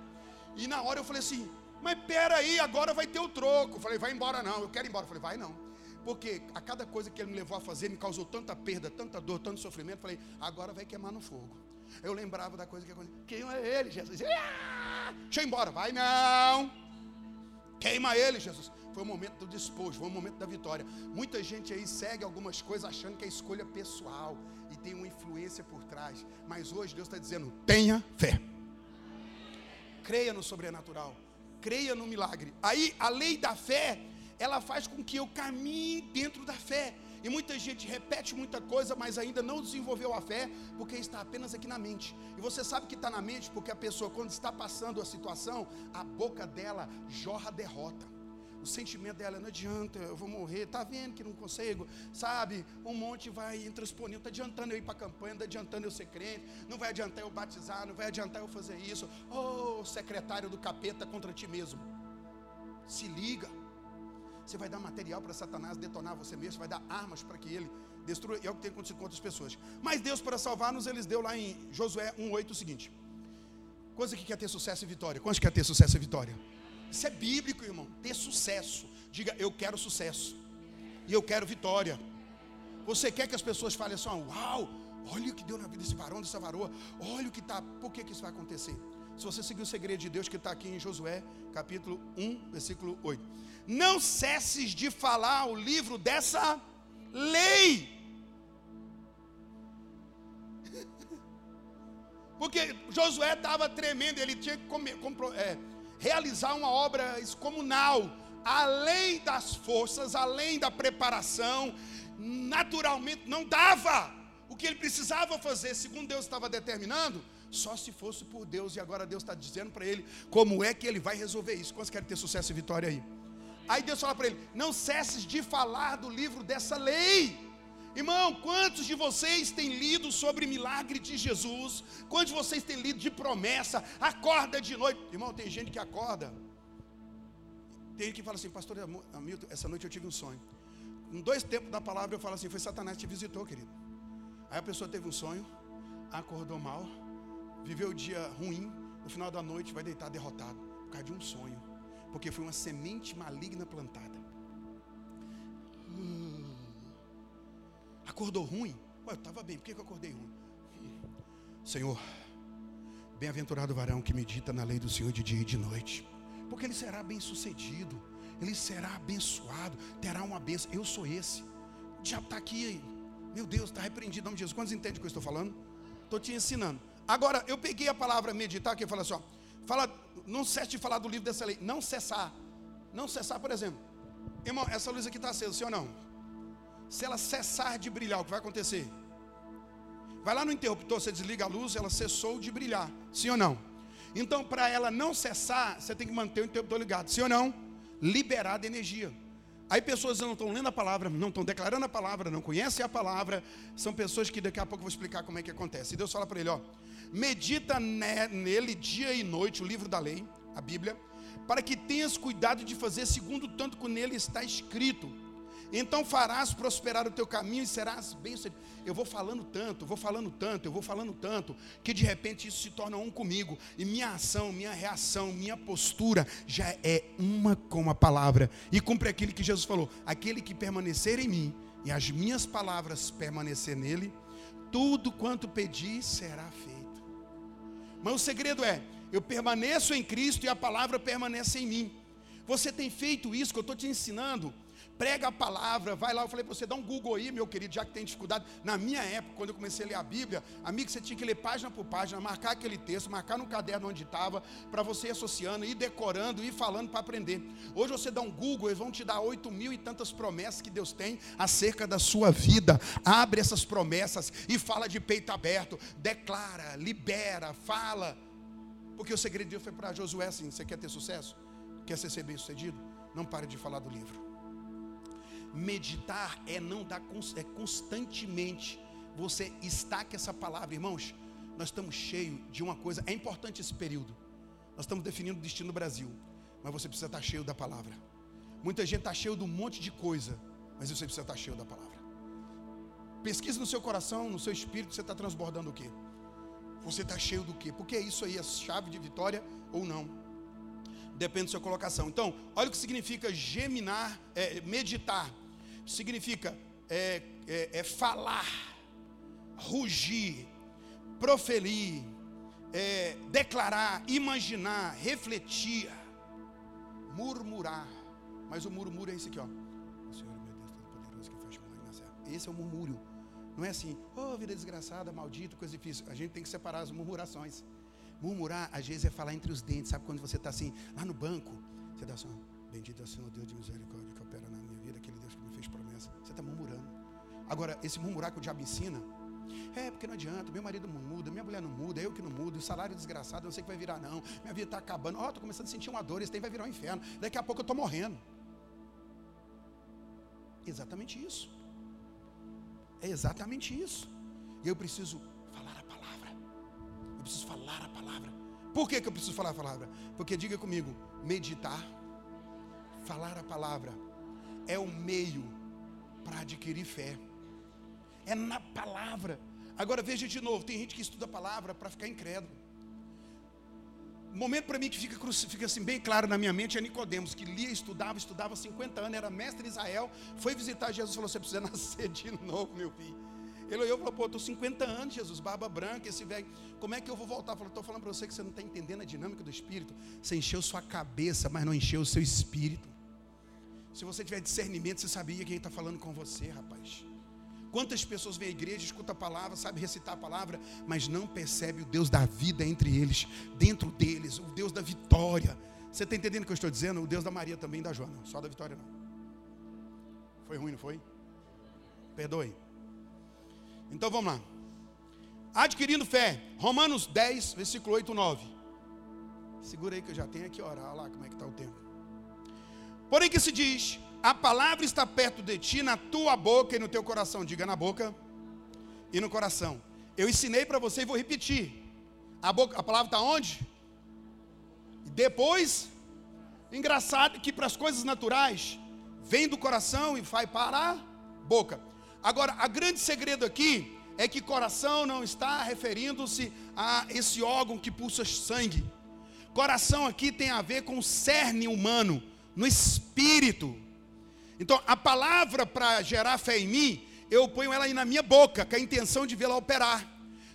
E na hora eu falei assim, mas peraí, agora vai ter o troco. Eu falei, vai embora não, eu quero ir embora. Eu falei, vai não. Porque a cada coisa que ele me levou a fazer me causou tanta perda, tanta dor, tanto sofrimento. Falei, agora vai queimar no fogo. Eu lembrava da coisa que aconteceu. Queima ele, Jesus. Ah, deixa eu ir embora. Vai não. Queima ele, Jesus. Foi o momento do despojo, foi o momento da vitória. Muita gente aí segue algumas coisas achando que é escolha pessoal e tem uma influência por trás. Mas hoje Deus está dizendo: tenha fé. Creia no sobrenatural. Creia no milagre. Aí a lei da fé ela faz com que eu caminhe dentro da fé. E muita gente repete muita coisa, mas ainda não desenvolveu a fé, porque está apenas aqui na mente. E você sabe que está na mente, porque a pessoa, quando está passando a situação, a boca dela jorra derrota. O sentimento dela não adianta, eu vou morrer, tá vendo que não consigo, sabe? Um monte vai intransponível, está adiantando eu ir para a campanha, está adiantando eu ser crente, não vai adiantar eu batizar, não vai adiantar eu fazer isso. Oh, secretário do capeta contra ti mesmo. Se liga. Você vai dar material para Satanás detonar você mesmo, vai dar armas para que ele destrua. E é o que tem acontecido com outras pessoas. Mas Deus, para salvar-nos, eles deu lá em Josué 1,8 o seguinte: Coisa que quer ter sucesso e vitória. Quantos quer ter sucesso e vitória? Isso é bíblico, irmão. Ter sucesso. Diga, eu quero sucesso. E eu quero vitória. Você quer que as pessoas falem assim, uau, olha o que deu na vida desse varão, dessa varoa, olha o que está. Por que, que isso vai acontecer? Se você seguir o segredo de Deus que está aqui em Josué, capítulo 1, versículo 8. Não cesses de falar o livro dessa lei. Porque Josué estava tremendo, ele tinha que comer, é, realizar uma obra excomunal, além das forças, além da preparação, naturalmente não dava o que ele precisava fazer, segundo Deus estava determinando, só se fosse por Deus, e agora Deus está dizendo para ele como é que ele vai resolver isso. Quantos querem ter sucesso e vitória aí? Aí Deus fala para ele: não cesses de falar do livro dessa lei. Irmão, quantos de vocês têm lido sobre milagre de Jesus? Quantos de vocês têm lido de promessa? Acorda de noite. Irmão, tem gente que acorda. Tem gente que fala assim, pastor Hamilton, essa noite eu tive um sonho. Em dois tempos da palavra eu falo assim, foi Satanás que te visitou, querido. Aí a pessoa teve um sonho, acordou mal, viveu o dia ruim, no final da noite vai deitar derrotado, por causa de um sonho, porque foi uma semente maligna plantada. Hum. Acordou ruim? Ué, eu estava bem, por que eu acordei ruim? Senhor, bem-aventurado varão que medita na lei do Senhor de dia e de noite, porque ele será bem sucedido, ele será abençoado, terá uma bênção. Eu sou esse. O diabo está aqui, meu Deus, está repreendido em nome de Jesus. Quantos entendem o que eu estou falando? Estou te ensinando. Agora, eu peguei a palavra meditar, que fala assim, ó, fala, não cesse de falar do livro dessa lei, não cessar. Não cessar, por exemplo. Irmão, essa luz aqui está acesa, sim ou não? Se ela cessar de brilhar, o que vai acontecer? Vai lá no interruptor, você desliga a luz, ela cessou de brilhar, sim ou não? Então, para ela não cessar, você tem que manter o interruptor ligado, sim ou não? Liberada energia. Aí pessoas não estão lendo a palavra, não estão declarando a palavra, não conhecem a palavra, são pessoas que daqui a pouco eu vou explicar como é que acontece. E Deus fala para ele, ó, medita nele dia e noite, o livro da lei, a Bíblia, para que tenhas cuidado de fazer segundo tanto que nele está escrito. Então farás prosperar o teu caminho e serás bem-sucedido. Eu vou falando tanto, vou falando tanto, eu vou falando tanto, que de repente isso se torna um comigo. E minha ação, minha reação, minha postura já é uma com a palavra. E cumpre aquilo que Jesus falou: aquele que permanecer em mim e as minhas palavras permanecer nele, tudo quanto pedir será feito. Mas o segredo é: eu permaneço em Cristo e a palavra permanece em mim. Você tem feito isso que eu estou te ensinando? Prega a palavra, vai lá, eu falei para você, dá um Google aí, meu querido, já que tem dificuldade. Na minha época, quando eu comecei a ler a Bíblia, amigo, você tinha que ler página por página, marcar aquele texto, marcar no caderno onde estava, para você ir associando, ir decorando, ir falando para aprender. Hoje você dá um Google, eles vão te dar oito mil e tantas promessas que Deus tem acerca da sua vida. Abre essas promessas e fala de peito aberto, declara, libera, fala. Porque o segredo de Deus foi para Josué assim: você quer ter sucesso? Quer ser bem sucedido? Não pare de falar do livro. Meditar é não dar é constantemente você está com essa palavra, irmãos. Nós estamos cheios de uma coisa. É importante esse período. Nós estamos definindo o destino do Brasil, mas você precisa estar cheio da palavra. Muita gente está cheio de um monte de coisa, mas você precisa estar cheio da palavra. Pesquisa no seu coração, no seu espírito, você está transbordando o quê? Você está cheio do quê? Porque é isso aí, a chave de vitória ou não. Depende da sua colocação. Então, olha o que significa geminar, é, meditar significa é, é, é falar, rugir, proferir, é, declarar, imaginar, refletir, murmurar. Mas o murmúrio é esse aqui, ó. O Senhor, meu Deus Todo-Poderoso, que faz na Esse é o murmúrio. Não é assim, oh, vida desgraçada, maldito, coisa difícil. A gente tem que separar as murmurações. Murmurar, às vezes, é falar entre os dentes. Sabe quando você está assim, lá no banco, você dá assim, bendito é o Senhor Deus de misericórdia está murmurando. Agora, esse murmurar que o diabo ensina, é porque não adianta, meu marido não muda, minha mulher não muda, eu que não mudo, o salário desgraçado, não sei que vai virar, não. Minha vida está acabando. Ó, oh, estou começando a sentir uma dor, esse tem vai virar um inferno. Daqui a pouco eu estou morrendo. Exatamente isso. É exatamente isso. E eu preciso falar a palavra. Eu preciso falar a palavra. Por que, que eu preciso falar a palavra? Porque diga comigo, meditar, falar a palavra é o meio para adquirir fé. É na palavra. Agora veja de novo, tem gente que estuda a palavra para ficar incrédulo. O momento para mim que fica, fica assim bem claro na minha mente é Nicodemos, que lia, estudava, estudava 50 anos, era mestre Israel, foi visitar Jesus e falou: Você precisa nascer de novo, meu filho. Ele olhou e falou: Pô, estou 50 anos, Jesus, barba branca, esse velho, como é que eu vou voltar? Falou: Estou falando para você que você não está entendendo a dinâmica do Espírito. Você encheu sua cabeça, mas não encheu o seu espírito. Se você tiver discernimento, você sabia quem está falando com você, rapaz. Quantas pessoas vêm à igreja, escuta a palavra, sabe recitar a palavra, mas não percebe o Deus da vida entre eles, dentro deles, o Deus da vitória. Você está entendendo o que eu estou dizendo? O Deus da Maria também da Joana, só da vitória não. Foi ruim, não foi? Perdoe. Então vamos lá. Adquirindo fé, Romanos 10, versículo 8, 9. Segura aí que eu já tenho aqui orar, olha lá como é que está o tempo. Porém que se diz, a palavra está perto de ti, na tua boca e no teu coração. Diga na boca e no coração. Eu ensinei para você e vou repetir. A, boca, a palavra está onde? Depois, engraçado que para as coisas naturais, vem do coração e vai para a boca. Agora, a grande segredo aqui é que coração não está referindo-se a esse órgão que pulsa sangue. Coração aqui tem a ver com o cerne humano no espírito. Então, a palavra para gerar fé em mim, eu ponho ela aí na minha boca, com a intenção de vê-la operar.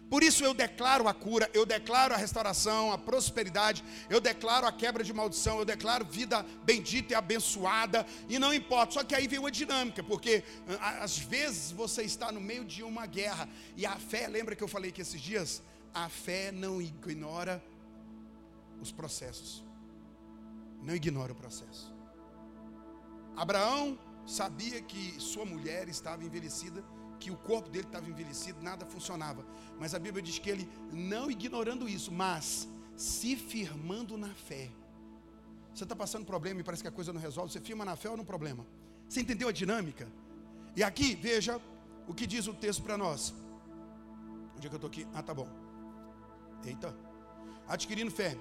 Por isso eu declaro a cura, eu declaro a restauração, a prosperidade, eu declaro a quebra de maldição, eu declaro vida bendita e abençoada, e não importa. Só que aí vem uma dinâmica, porque às vezes você está no meio de uma guerra, e a fé, lembra que eu falei que esses dias, a fé não ignora os processos não ignora o processo. Abraão sabia que sua mulher estava envelhecida, que o corpo dele estava envelhecido, nada funcionava. Mas a Bíblia diz que ele, não ignorando isso, mas se firmando na fé. Você está passando problema e parece que a coisa não resolve, você firma na fé ou no problema? Você entendeu a dinâmica? E aqui, veja o que diz o texto para nós. Onde é que eu estou aqui? Ah, tá bom. Eita. Adquirindo fé.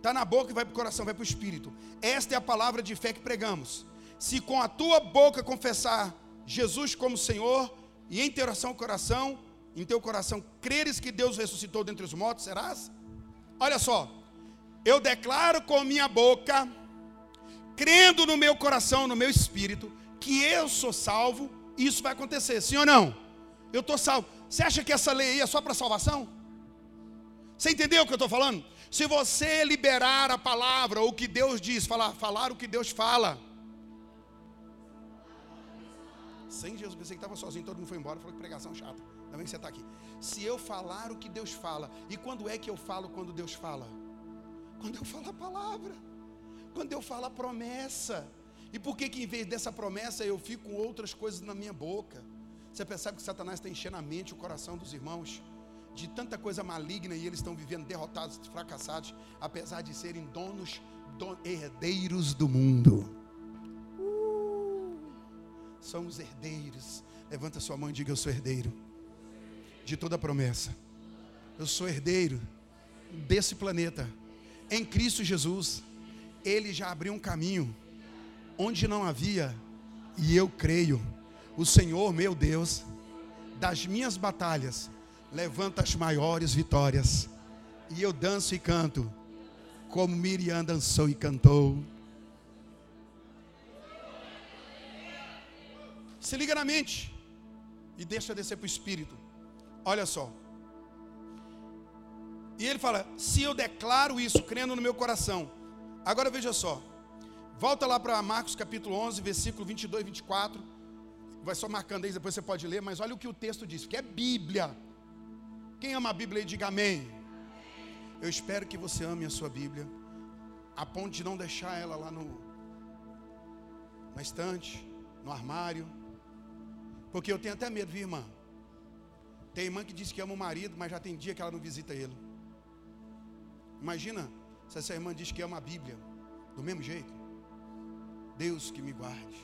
Está na boca e vai para o coração, vai para o espírito. Esta é a palavra de fé que pregamos. se com a tua boca confessar Jesus como Senhor e em teu coração, coração, em teu coração creres que Deus ressuscitou dentre os mortos, serás? Olha só, eu declaro com minha boca, crendo no meu coração, no meu espírito, que eu sou salvo, isso vai acontecer, sim ou não? Eu estou salvo. Você acha que essa lei aí é só para salvação? Você entendeu o que eu estou falando? Se você liberar a palavra, o que Deus diz, falar, falar o que Deus fala. Sem Jesus, pensei que estava sozinho, todo mundo foi embora, falou que pregação chata. Ainda bem que você está aqui. Se eu falar o que Deus fala, e quando é que eu falo quando Deus fala? Quando eu falo a palavra, quando eu falo a promessa. E por que que em vez dessa promessa eu fico com outras coisas na minha boca? Você percebe que Satanás está enchendo a mente, o coração dos irmãos de tanta coisa maligna e eles estão vivendo derrotados, fracassados, apesar de serem donos, don, herdeiros do mundo. Uh, somos herdeiros. Levanta sua mão e diga: Eu sou herdeiro de toda a promessa. Eu sou herdeiro desse planeta. Em Cristo Jesus, Ele já abriu um caminho onde não havia, e eu creio. O Senhor, meu Deus, das minhas batalhas, levanta as maiores vitórias. E eu danço e canto, como Miriam dançou e cantou. Se liga na mente e deixa descer para o espírito. Olha só. E ele fala: se eu declaro isso, crendo no meu coração. Agora veja só. Volta lá para Marcos capítulo 11, versículo 22 e 24. Vai só marcando aí, depois você pode ler, mas olha o que o texto diz, que é Bíblia. Quem ama a Bíblia diga amém. Eu espero que você ame a sua Bíblia, a ponto de não deixar ela lá no na estante, no armário. Porque eu tenho até medo, viu, irmã? Tem irmã que diz que ama o marido, mas já tem dia que ela não visita ele. Imagina se essa irmã diz que ama a Bíblia, do mesmo jeito. Deus que me guarde.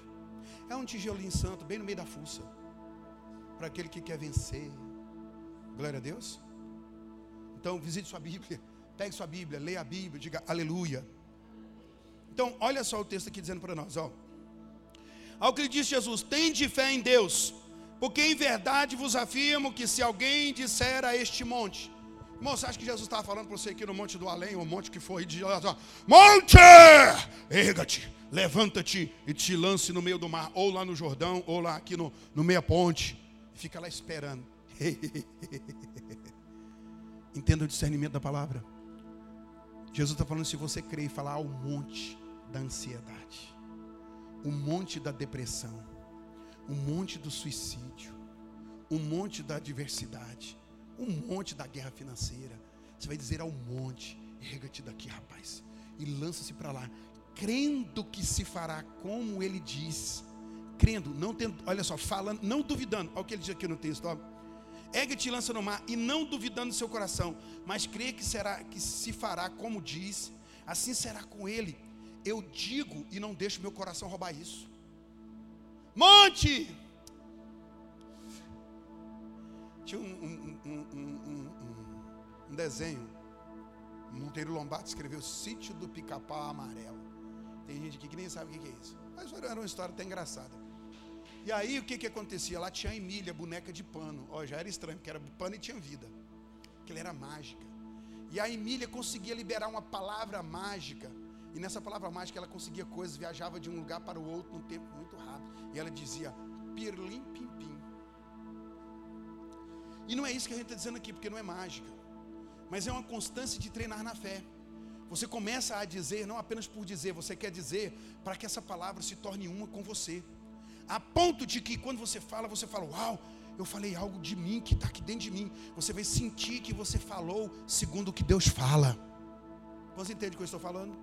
É um tijolinho santo, bem no meio da fuça. Para aquele que quer vencer. Glória a Deus. Então, visite sua Bíblia, pegue sua Bíblia, leia a Bíblia, diga aleluia. Então, olha só o texto aqui dizendo para nós, ó. Ao que disse Jesus: Tende fé em Deus, porque em verdade vos afirmo que se alguém disser a este monte, irmão, você acha que Jesus estava falando para você aqui no monte do além, o monte que foi de monte, erga-te, levanta-te e te lance no meio do mar, ou lá no Jordão, ou lá aqui no, no meia ponte, fica lá esperando. Entenda o discernimento da palavra. Jesus está falando: se você crer e falar ao monte da ansiedade, o monte da depressão, o monte do suicídio, o monte da adversidade, o monte da guerra financeira, você vai dizer ao monte: erga-te daqui, rapaz, e lança-se para lá, crendo que se fará como ele diz, crendo, não tendo, olha só, falando, não duvidando, olha o que ele diz aqui no texto, ó ergue-te e lança no mar, e não duvidando no seu coração, mas crê que será que se fará como diz, assim será com ele. Eu digo e não deixo meu coração roubar isso. Monte! Tinha um, um, um, um desenho. Monteiro Lombardo escreveu Sítio do Pica-Pau Amarelo. Tem gente aqui que nem sabe o que é isso. Mas era uma história até engraçada. E aí o que, que acontecia? Lá tinha a Emília, boneca de pano. Ó, já era estranho, porque era pano e tinha vida. Aquilo era mágica. E a Emília conseguia liberar uma palavra mágica. E nessa palavra mágica ela conseguia coisas, viajava de um lugar para o outro num tempo muito rápido. E ela dizia, pirlim pim pim. E não é isso que a gente está dizendo aqui, porque não é mágica. Mas é uma constância de treinar na fé. Você começa a dizer, não apenas por dizer, você quer dizer para que essa palavra se torne uma com você. A ponto de que quando você fala, você fala, uau, eu falei algo de mim que está aqui dentro de mim. Você vai sentir que você falou segundo o que Deus fala. Você entende o que eu estou falando?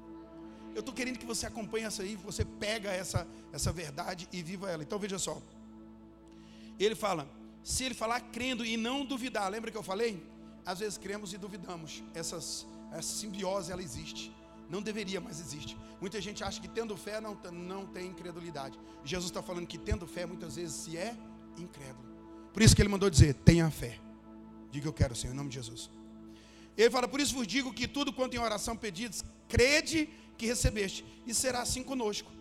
Eu estou querendo que você acompanhe essa aí, você pega essa, essa verdade e viva ela. Então veja só. Ele fala, se ele falar crendo e não duvidar, lembra que eu falei? Às vezes cremos e duvidamos. Essas, essa simbiose ela existe. Não deveria, mas existe. Muita gente acha que tendo fé não, não tem incredulidade. Jesus está falando que tendo fé muitas vezes se é incrédulo. Por isso que ele mandou dizer: tenha fé. Diga eu quero, Senhor, em nome de Jesus. Ele fala: Por isso vos digo que tudo quanto em oração pedidos, crede que recebeste, e será assim conosco.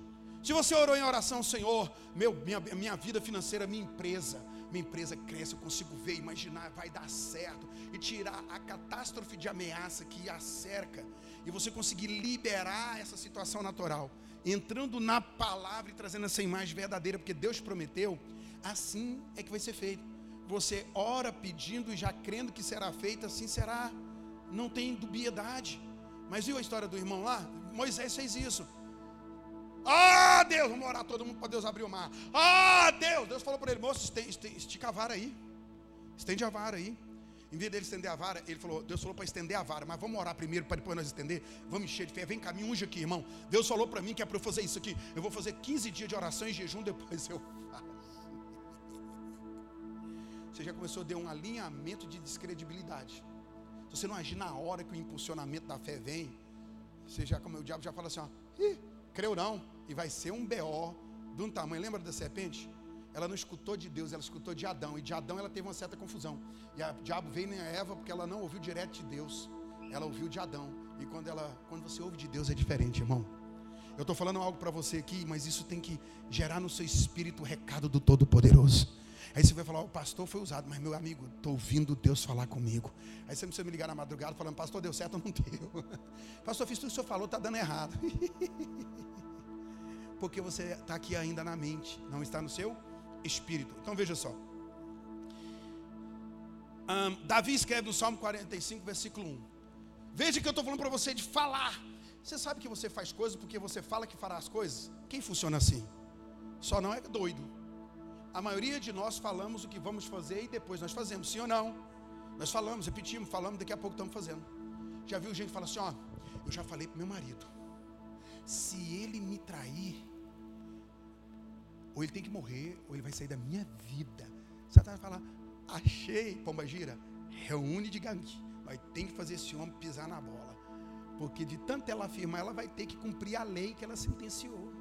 Se você orou em oração, Senhor, meu, minha, minha vida financeira, minha empresa, minha empresa cresce, eu consigo ver, imaginar, vai dar certo e tirar a catástrofe de ameaça que a cerca e você conseguir liberar essa situação natural, entrando na palavra e trazendo essa imagem verdadeira, porque Deus prometeu, assim é que vai ser feito. Você ora pedindo e já crendo que será feito, assim será. Não tem dubiedade. Mas viu a história do irmão lá? Moisés fez isso. Ah, Deus, vamos orar todo mundo para Deus abrir o mar. Ah, Deus, Deus falou para ele, moço, estica a vara aí. Estende a vara aí. Em vez dele estender a vara, ele falou, Deus falou para estender a vara, mas vamos orar primeiro para depois nós estender. Vamos encher de fé. Vem me unge aqui, irmão. Deus falou para mim que é para eu fazer isso aqui. Eu vou fazer 15 dias de oração e jejum, depois eu faço. Você já começou a dar um alinhamento de descredibilidade. Se você não agir na hora que o impulsionamento da fé vem, você já, como o diabo já fala assim, ó, creu não, e vai ser um BO de um tamanho. Lembra da serpente? Ela não escutou de Deus, ela escutou de Adão. E de Adão ela teve uma certa confusão. E o diabo veio em Eva porque ela não ouviu direto de Deus. Ela ouviu de Adão. E quando, ela, quando você ouve de Deus é diferente, irmão. Eu estou falando algo para você aqui, mas isso tem que gerar no seu espírito o recado do Todo-Poderoso. Aí você vai falar, o pastor foi usado, mas meu amigo, estou ouvindo Deus falar comigo. Aí você não precisa me ligar na madrugada falando, pastor, deu certo ou não deu? Pastor, fiz tudo que o senhor falou, está dando errado. Porque você está aqui ainda na mente, não está no seu espírito. Então veja só. Um, Davi escreve no Salmo 45, versículo 1. Veja que eu estou falando para você de falar. Você sabe que você faz coisas porque você fala que fará as coisas? Quem funciona assim? Só não é doido. A maioria de nós falamos o que vamos fazer e depois nós fazemos, sim ou não? Nós falamos, repetimos, falamos, daqui a pouco estamos fazendo. Já viu gente falar assim, ó, eu já falei para meu marido, se ele me trair, ou ele tem que morrer, ou ele vai sair da minha vida. Satanás vai falar, achei, pomba gira, reúne de gangue. Mas tem que fazer esse homem pisar na bola. Porque de tanto ela afirmar, ela vai ter que cumprir a lei que ela sentenciou.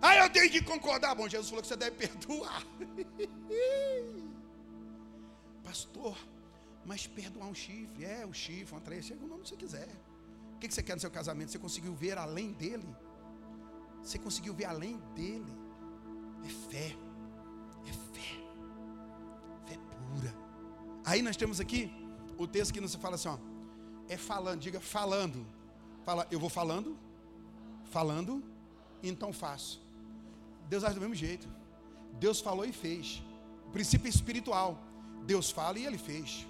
Ah, eu tenho que concordar. Bom, Jesus falou que você deve perdoar. Pastor, mas perdoar um chifre, é o chifre, uma traição, chega o nome que você quiser. O que você quer no seu casamento? Você conseguiu ver além dele? Você conseguiu ver além dele? É fé. É fé. Fé pura. Aí nós temos aqui o texto que nos fala assim, ó. É falando, diga falando. Fala, eu vou falando, falando, então faço. Deus age do mesmo jeito. Deus falou e fez. O princípio espiritual. Deus fala e ele fez.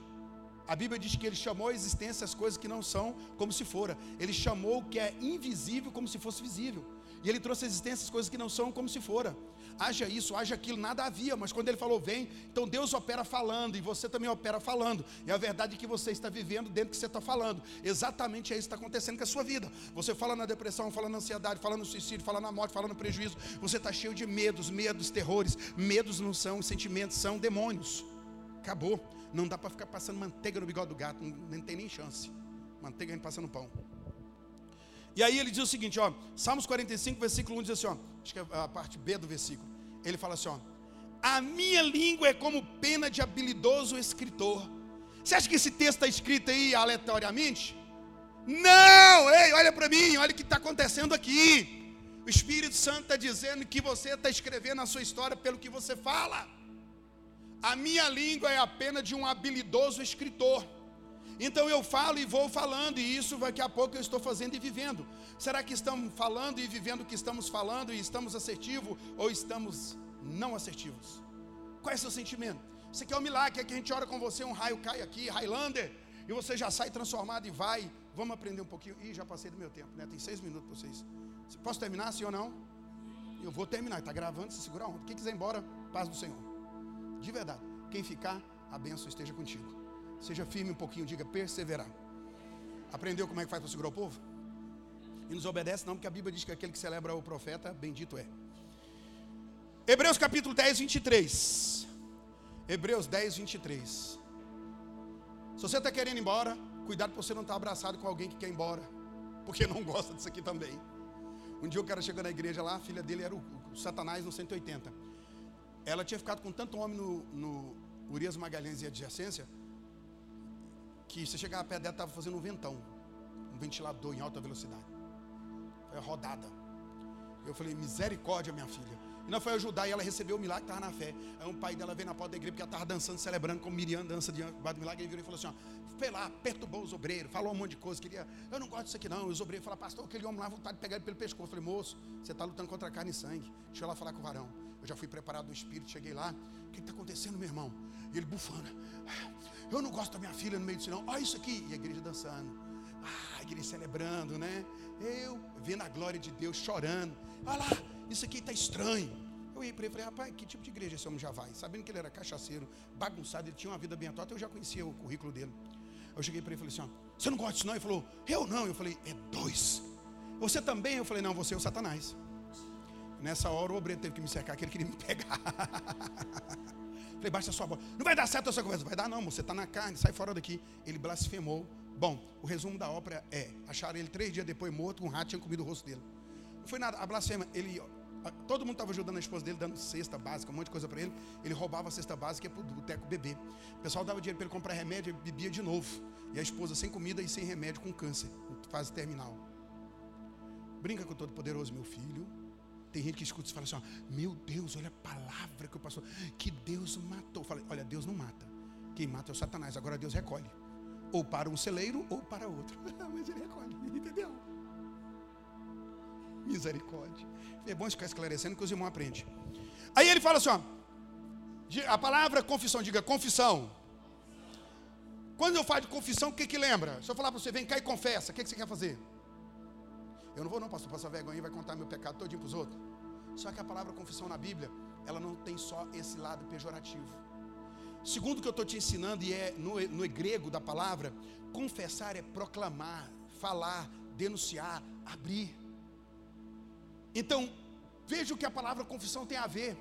A Bíblia diz que ele chamou a existência as coisas que não são como se fora. Ele chamou o que é invisível como se fosse visível. E ele trouxe a existência as coisas que não são como se fora haja isso, haja aquilo, nada havia, mas quando ele falou vem, então Deus opera falando e você também opera falando. E a verdade é que você está vivendo dentro que você está falando. Exatamente é isso que está acontecendo com a sua vida. Você fala na depressão, fala na ansiedade, fala no suicídio, fala na morte, fala no prejuízo. Você está cheio de medos, medos, terrores. Medos não são sentimentos, são demônios. Acabou. Não dá para ficar passando manteiga no bigode do gato, não, não tem nem chance. Manteiga a gente passa no pão. E aí ele diz o seguinte, ó, Salmos 45, versículo 1 diz assim, ó, acho que é a parte B do versículo. Ele fala assim, ó, a minha língua é como pena de habilidoso escritor. Você acha que esse texto está escrito aí aleatoriamente? Não, ei, olha para mim, olha o que está acontecendo aqui. O Espírito Santo está dizendo que você está escrevendo a sua história pelo que você fala. A minha língua é a pena de um habilidoso escritor. Então eu falo e vou falando, e isso daqui a pouco eu estou fazendo e vivendo. Será que estamos falando e vivendo o que estamos falando e estamos assertivos ou estamos não assertivos? Qual é seu sentimento? Você quer um milagre, quer que a gente ora com você, um raio cai aqui, Highlander, e você já sai transformado e vai. Vamos aprender um pouquinho. Ih, já passei do meu tempo, né? Tem seis minutos para vocês. Posso terminar, sim ou não? Eu vou terminar, está gravando, se segura onde? Quem quiser ir embora, paz do Senhor. De verdade. Quem ficar, a bênção esteja contigo. Seja firme um pouquinho, diga perseverar. Aprendeu como é que faz para segurar o povo? E nos obedece não, porque a Bíblia diz que aquele que celebra o profeta, bendito é. Hebreus capítulo 10, 23. Hebreus 10, 23. Se você está querendo ir embora, cuidado para você não estar tá abraçado com alguém que quer ir embora, porque não gosta disso aqui também. Um dia o cara chegou na igreja lá, a filha dele era o, o Satanás no 180. Ela tinha ficado com tanto homem no, no Urias Magalhães e adjacência, que você chegava perto dela, estava fazendo um ventão, um ventilador em alta velocidade. Foi a rodada. Eu falei, misericórdia, minha filha. E nós foi ajudar e ela recebeu o milagre, estava na fé. Aí um pai dela veio na porta da igreja porque ela estava dançando, celebrando, como Miriam dança diante do milagre. Ele virou e falou assim: ó, foi lá, perturbou os obreiros, falou um monte de coisa. Queria, eu não gosto disso aqui não. E os obreiros falaram, pastor, aquele homem lá, vontade de pegar ele pelo pescoço. Eu falei, moço, você está lutando contra carne e sangue. Deixa eu lá falar com o varão. Eu já fui preparado do espírito, cheguei lá. O que está acontecendo, meu irmão? E ele bufando. Eu não gosto da minha filha no meio disso, não. Olha isso aqui. E a igreja dançando. Ah, a igreja celebrando, né? Eu vendo a glória de Deus, chorando. Olha lá, isso aqui está estranho. Eu ia para ele e falei, rapaz, que tipo de igreja esse homem já vai? Sabendo que ele era cachaceiro, bagunçado, ele tinha uma vida bem atuada, eu já conhecia o currículo dele. Eu cheguei para ele e falei assim: você não gosta disso não? Ele falou, eu não. Eu falei, é dois. Você também? Eu falei, não, você é o Satanás. Nessa hora o obreiro teve que me cercar, que ele queria me pegar. falei, baixa a sua bola. Não vai dar certo essa conversa. Vai dar não, você está na carne, sai fora daqui. Ele blasfemou. Bom, o resumo da ópera é: acharam ele três dias depois morto, um rato tinha comido o rosto dele. Não foi nada, a blasfema, ele Todo mundo estava ajudando a esposa dele, dando cesta básica, um monte de coisa para ele. Ele roubava a cesta básica e ia para o boteco beber. O pessoal dava dinheiro para ele comprar remédio, ele bebia de novo. E a esposa sem comida e sem remédio, com câncer, fase terminal. Brinca com o Todo-Poderoso, meu filho. Tem gente que escuta e fala assim: ó, Meu Deus, olha a palavra que o pastor, que Deus matou. Falei, olha, Deus não mata. Quem mata é o Satanás. Agora Deus recolhe. Ou para um celeiro ou para outro. Mas ele recolhe, entendeu? Misericórdia. É bom ficar esclarecendo que os irmãos aprendem. Aí ele fala assim: ó, a palavra confissão, diga confissão. Quando eu falo de confissão, o que que lembra? Se eu falar para você, vem cá e confessa, o que, que você quer fazer? Eu não vou não, pastor, passar vergonha e vai contar meu pecado todinho para os outros. Só que a palavra confissão na Bíblia, ela não tem só esse lado pejorativo. Segundo o que eu estou te ensinando, e é no, no grego da palavra, confessar é proclamar, falar, denunciar, abrir. Então, veja o que a palavra confissão tem a ver.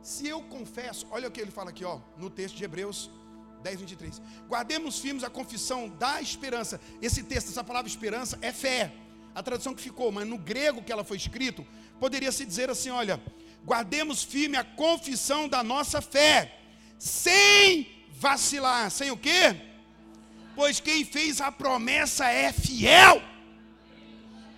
Se eu confesso, olha o que ele fala aqui, ó, no texto de Hebreus 10, 23. Guardemos firmes a confissão da esperança. Esse texto, essa palavra esperança, é fé. A tradução que ficou, mas no grego que ela foi escrito, poderia se dizer assim: olha, guardemos firme a confissão da nossa fé, sem vacilar. Sem o quê? Pois quem fez a promessa é fiel.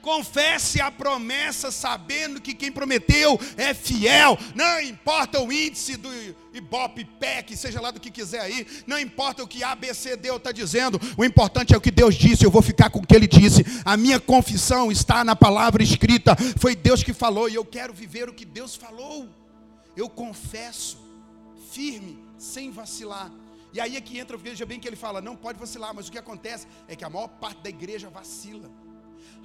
Confesse a promessa sabendo que quem prometeu é fiel. Não importa o índice do Ibope, PEC, seja lá do que quiser aí. Não importa o que ABCD está dizendo. O importante é o que Deus disse. Eu vou ficar com o que Ele disse. A minha confissão está na palavra escrita. Foi Deus que falou e eu quero viver o que Deus falou. Eu confesso, firme, sem vacilar. E aí é que entra, veja bem que ele fala, não pode vacilar, mas o que acontece é que a maior parte da igreja vacila.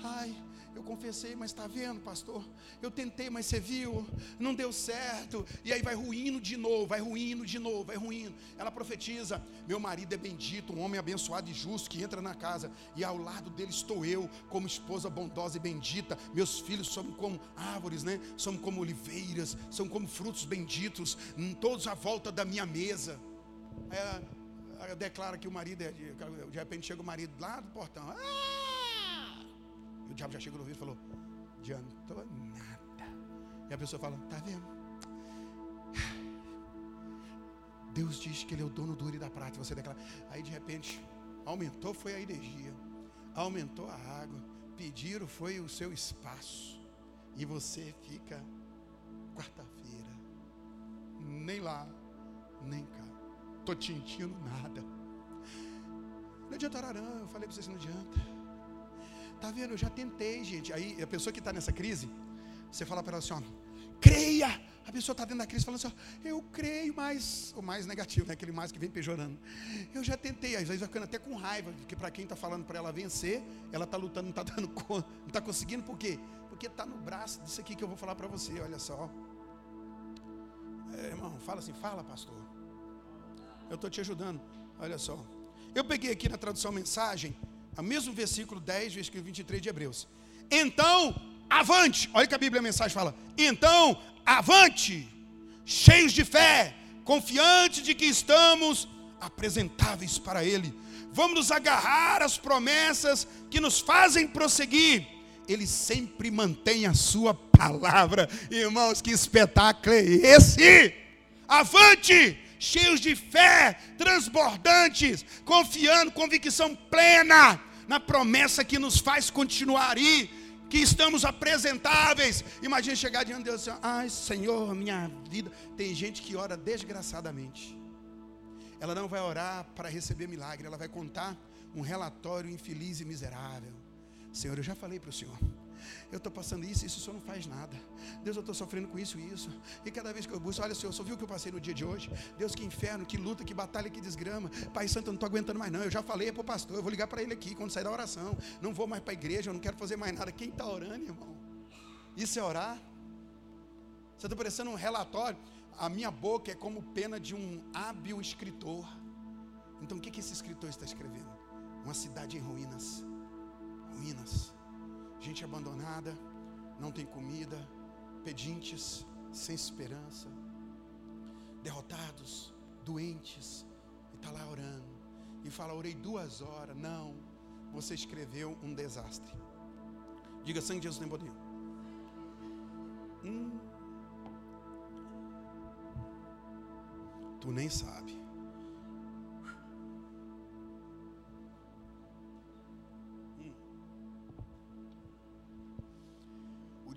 Ai, eu confessei, mas está vendo, pastor? Eu tentei, mas você viu, não deu certo. E aí vai ruindo de novo, vai ruindo de novo, vai ruindo. Ela profetiza: Meu marido é bendito, um homem abençoado e justo que entra na casa, e ao lado dele estou eu, como esposa bondosa e bendita. Meus filhos são como árvores, né? São como oliveiras, são como frutos benditos, todos à volta da minha mesa. É, ela declara que o marido é, de repente chega o marido lá do portão. Ah! O diabo já chega no ouvido e falou: adiantou nada. E a pessoa fala: tá vendo? Deus diz que Ele é o dono do ouro e da prata. Você declara. Aí de repente, aumentou foi a energia, aumentou a água, pediram foi o seu espaço. E você fica quarta-feira, nem lá, nem cá. Estou te sentindo nada. Não adianta orar, não. Eu falei para vocês, não adianta. Tá vendo? Eu já tentei, gente. Aí a pessoa que está nessa crise, você fala para ela assim: ó, creia. A pessoa está dentro da crise falando assim: ó, eu creio, mas o mais negativo, né? aquele mais que vem pejorando. Eu já tentei, às vezes vai ficando até com raiva, porque para quem está falando para ela vencer, ela está lutando, não está dando conta, não está conseguindo, por quê? Porque está no braço disso aqui que eu vou falar para você, olha só. É, irmão, fala assim, fala, pastor. Eu estou te ajudando, olha só. Eu peguei aqui na tradução mensagem o mesmo versículo 10, versículo 23 de Hebreus. Então, avante. Olha que a Bíblia a mensagem fala. Então, avante, cheios de fé, confiantes de que estamos apresentáveis para Ele. Vamos nos agarrar às promessas que nos fazem prosseguir. Ele sempre mantém a sua palavra. Irmãos, que espetáculo é esse? Avante! Cheios de fé, transbordantes, confiando, convicção plena na promessa que nos faz continuar aí. que estamos apresentáveis. Imagina chegar diante de Deus assim: ai Senhor, minha vida. Tem gente que ora desgraçadamente. Ela não vai orar para receber milagre, ela vai contar um relatório infeliz e miserável. Senhor, eu já falei para o Senhor. Eu estou passando isso, isso, o Senhor não faz nada. Deus, eu estou sofrendo com isso e isso. E cada vez que eu busco, olha, Senhor, só viu o que eu passei no dia de hoje? Deus, que inferno, que luta, que batalha, que desgrama. Pai Santo, eu não estou aguentando mais, não. Eu já falei para o pastor, eu vou ligar para ele aqui quando sair da oração. Não vou mais para a igreja, eu não quero fazer mais nada. Quem está orando, irmão? Isso é orar? Você está parecendo um relatório. A minha boca é como pena de um hábil escritor. Então o que, que esse escritor está escrevendo? Uma cidade em ruínas. Ruínas gente abandonada, não tem comida, pedintes, sem esperança, derrotados, doentes, e está lá orando, e fala: orei duas horas. Não, você escreveu um desastre. Diga sangue de Jesus tem poder. Hum. Tu nem sabe.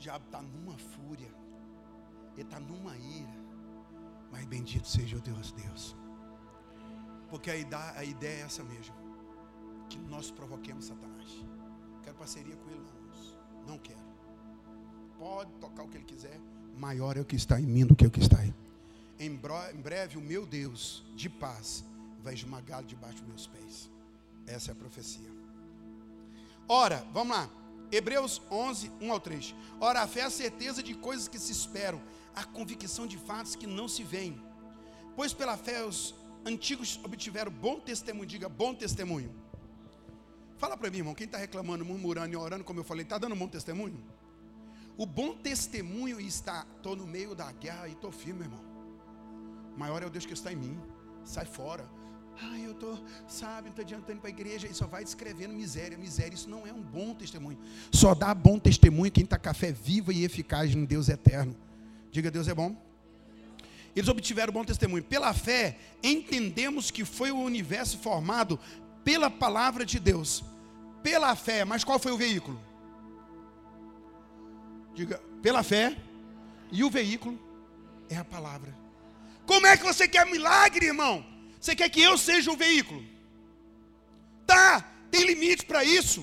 Diabo está numa fúria, ele está numa ira. Mas bendito seja o Deus, Deus. Porque a ideia, a ideia é essa mesmo. Que nós provoquemos Satanás. Quero parceria com ele, não. Não quero. Pode tocar o que ele quiser. Maior é o que está em mim do que o que está aí. Em breve, o meu Deus de paz vai esmagá-lo debaixo dos meus pés. Essa é a profecia. Ora, vamos lá. Hebreus 11, 1 ao 3. Ora, a fé é a certeza de coisas que se esperam, a convicção de fatos que não se veem. Pois pela fé os antigos obtiveram bom testemunho, diga bom testemunho. Fala para mim, irmão, quem está reclamando, murmurando e orando, como eu falei, está dando bom testemunho? O bom testemunho está, estou no meio da guerra e estou firme, irmão. Maior é o Deus que está em mim. Sai fora. Ah, eu estou, sabe, estou adiantando para a igreja. E só vai descrevendo miséria, miséria. Isso não é um bom testemunho. Só dá bom testemunho quem está com a fé viva e eficaz em Deus eterno. Diga, Deus é bom. Eles obtiveram bom testemunho. Pela fé, entendemos que foi o universo formado pela palavra de Deus. Pela fé, mas qual foi o veículo? Diga, pela fé. E o veículo é a palavra. Como é que você quer milagre, irmão? Você quer que eu seja o veículo? Tá, tem limite para isso.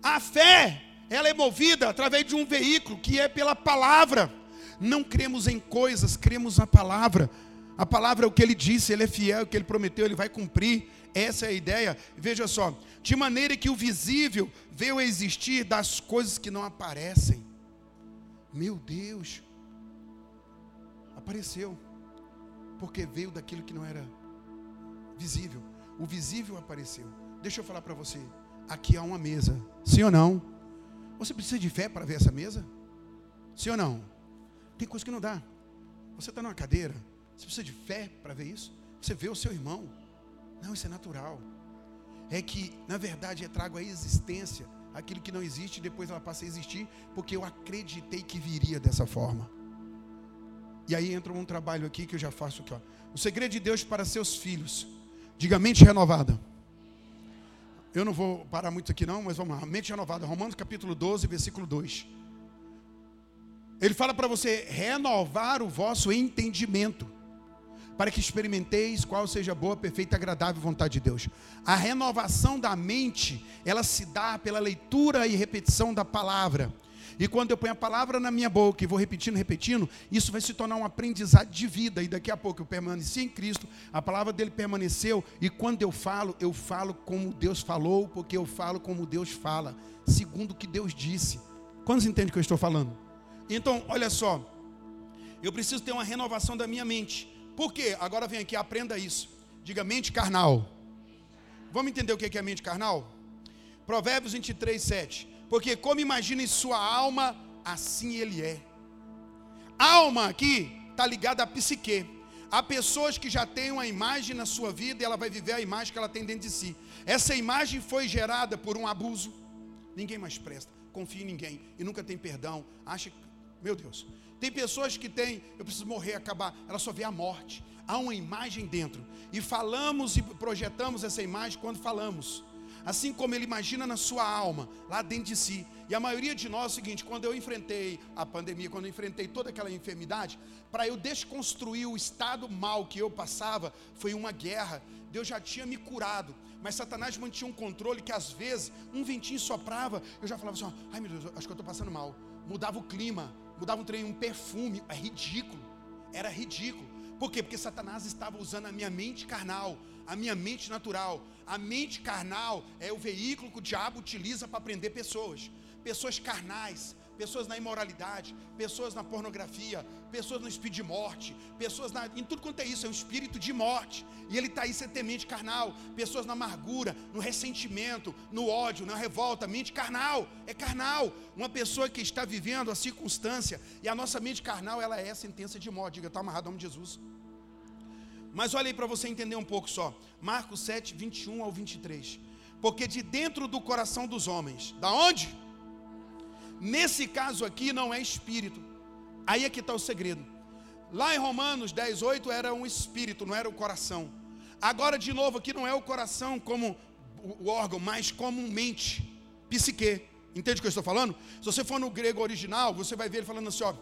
A fé, ela é movida através de um veículo que é pela palavra. Não cremos em coisas, cremos na palavra. A palavra é o que ele disse, ele é fiel, o que ele prometeu, ele vai cumprir. Essa é a ideia. Veja só, de maneira que o visível veio a existir das coisas que não aparecem. Meu Deus, apareceu porque veio daquilo que não era visível. O visível apareceu. Deixa eu falar para você. Aqui há uma mesa. Sim ou não? Você precisa de fé para ver essa mesa? Sim ou não? Tem coisa que não dá. Você está numa cadeira. Você precisa de fé para ver isso? Você vê o seu irmão. Não, isso é natural. É que, na verdade, eu trago a existência aquilo que não existe, depois ela passa a existir, porque eu acreditei que viria dessa forma. E aí entra um trabalho aqui que eu já faço aqui. Ó. O segredo de Deus para seus filhos. Diga mente renovada. Eu não vou parar muito aqui não, mas vamos lá. Mente renovada. Romanos capítulo 12, versículo 2. Ele fala para você renovar o vosso entendimento, para que experimenteis qual seja a boa, perfeita agradável vontade de Deus. A renovação da mente, ela se dá pela leitura e repetição da palavra. E quando eu ponho a palavra na minha boca e vou repetindo, repetindo, isso vai se tornar um aprendizado de vida. E daqui a pouco eu permaneci em Cristo, a palavra dele permaneceu. E quando eu falo, eu falo como Deus falou, porque eu falo como Deus fala, segundo o que Deus disse. Quantos entendem o que eu estou falando? Então, olha só. Eu preciso ter uma renovação da minha mente. Por quê? Agora vem aqui, aprenda isso. Diga mente carnal. Vamos entender o que é mente carnal? Provérbios 23, 7. Porque como imagina em sua alma, assim ele é. Alma aqui está ligada à psique. Há pessoas que já têm uma imagem na sua vida e ela vai viver a imagem que ela tem dentro de si. Essa imagem foi gerada por um abuso. Ninguém mais presta, confia em ninguém e nunca tem perdão. Acha meu Deus. Tem pessoas que têm, eu preciso morrer, acabar. Ela só vê a morte. Há uma imagem dentro. E falamos e projetamos essa imagem quando falamos. Assim como ele imagina na sua alma, lá dentro de si. E a maioria de nós é o seguinte: quando eu enfrentei a pandemia, quando eu enfrentei toda aquela enfermidade, para eu desconstruir o estado mal que eu passava, foi uma guerra. Deus já tinha me curado, mas Satanás mantinha um controle que às vezes um ventinho soprava, eu já falava assim: ai meu Deus, acho que eu estou passando mal. Mudava o clima, mudava um trem, um perfume, é ridículo, era ridículo. Por quê? Porque Satanás estava usando a minha mente carnal, a minha mente natural. A mente carnal é o veículo que o diabo utiliza para prender pessoas. Pessoas carnais, pessoas na imoralidade, pessoas na pornografia, pessoas no espírito de morte, pessoas na, em tudo quanto é isso, é um espírito de morte. E ele está aí sem ter mente carnal, pessoas na amargura, no ressentimento, no ódio, na revolta, mente carnal, é carnal. Uma pessoa que está vivendo a circunstância, e a nossa mente carnal, ela é sentença de morte. Diga, está amarrado ao nome de Jesus. Mas olha aí para você entender um pouco só. Marcos 7, 21 ao 23. Porque de dentro do coração dos homens, da onde? Nesse caso aqui não é espírito. Aí é que está o segredo. Lá em Romanos 10, 8 era um espírito, não era o coração. Agora, de novo, aqui não é o coração como o órgão, mas como mente, psique. Entende o que eu estou falando? Se você for no grego original, você vai ver ele falando assim: ó,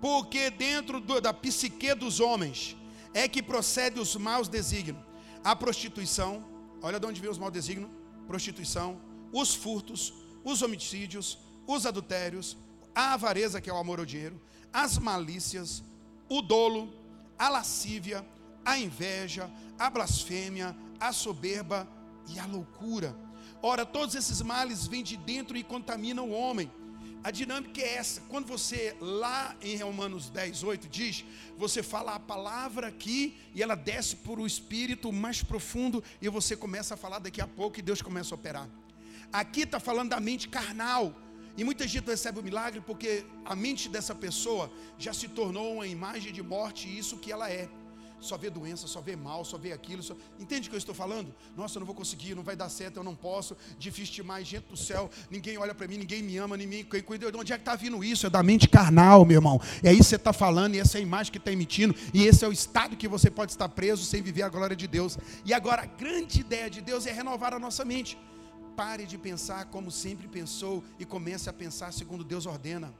porque dentro do, da psique dos homens é que procede os maus desígnios. A prostituição, olha de onde vem os maus desígnios: prostituição, os furtos, os homicídios, os adultérios, a avareza, que é o amor ao dinheiro, as malícias, o dolo, a lascívia, a inveja, a blasfêmia, a soberba e a loucura. Ora, todos esses males vêm de dentro e contaminam o homem. A dinâmica é essa. Quando você, lá em Romanos 10, 8, diz, você fala a palavra aqui e ela desce por o espírito mais profundo e você começa a falar daqui a pouco e Deus começa a operar. Aqui está falando da mente carnal. E muita gente recebe o milagre porque a mente dessa pessoa já se tornou uma imagem de morte e isso que ela é só vê doença, só vê mal, só vê aquilo. Só... Entende o que eu estou falando? Nossa, eu não vou conseguir, não vai dar certo, eu não posso. Difícil demais, gente do céu. Ninguém olha para mim, ninguém me ama, ninguém cuida. De onde é que está vindo isso? É da mente carnal, meu irmão. É isso que você está falando, e essa é a imagem que está emitindo, e esse é o estado que você pode estar preso sem viver a glória de Deus. E agora, a grande ideia de Deus é renovar a nossa mente. Pare de pensar como sempre pensou e comece a pensar segundo Deus ordena.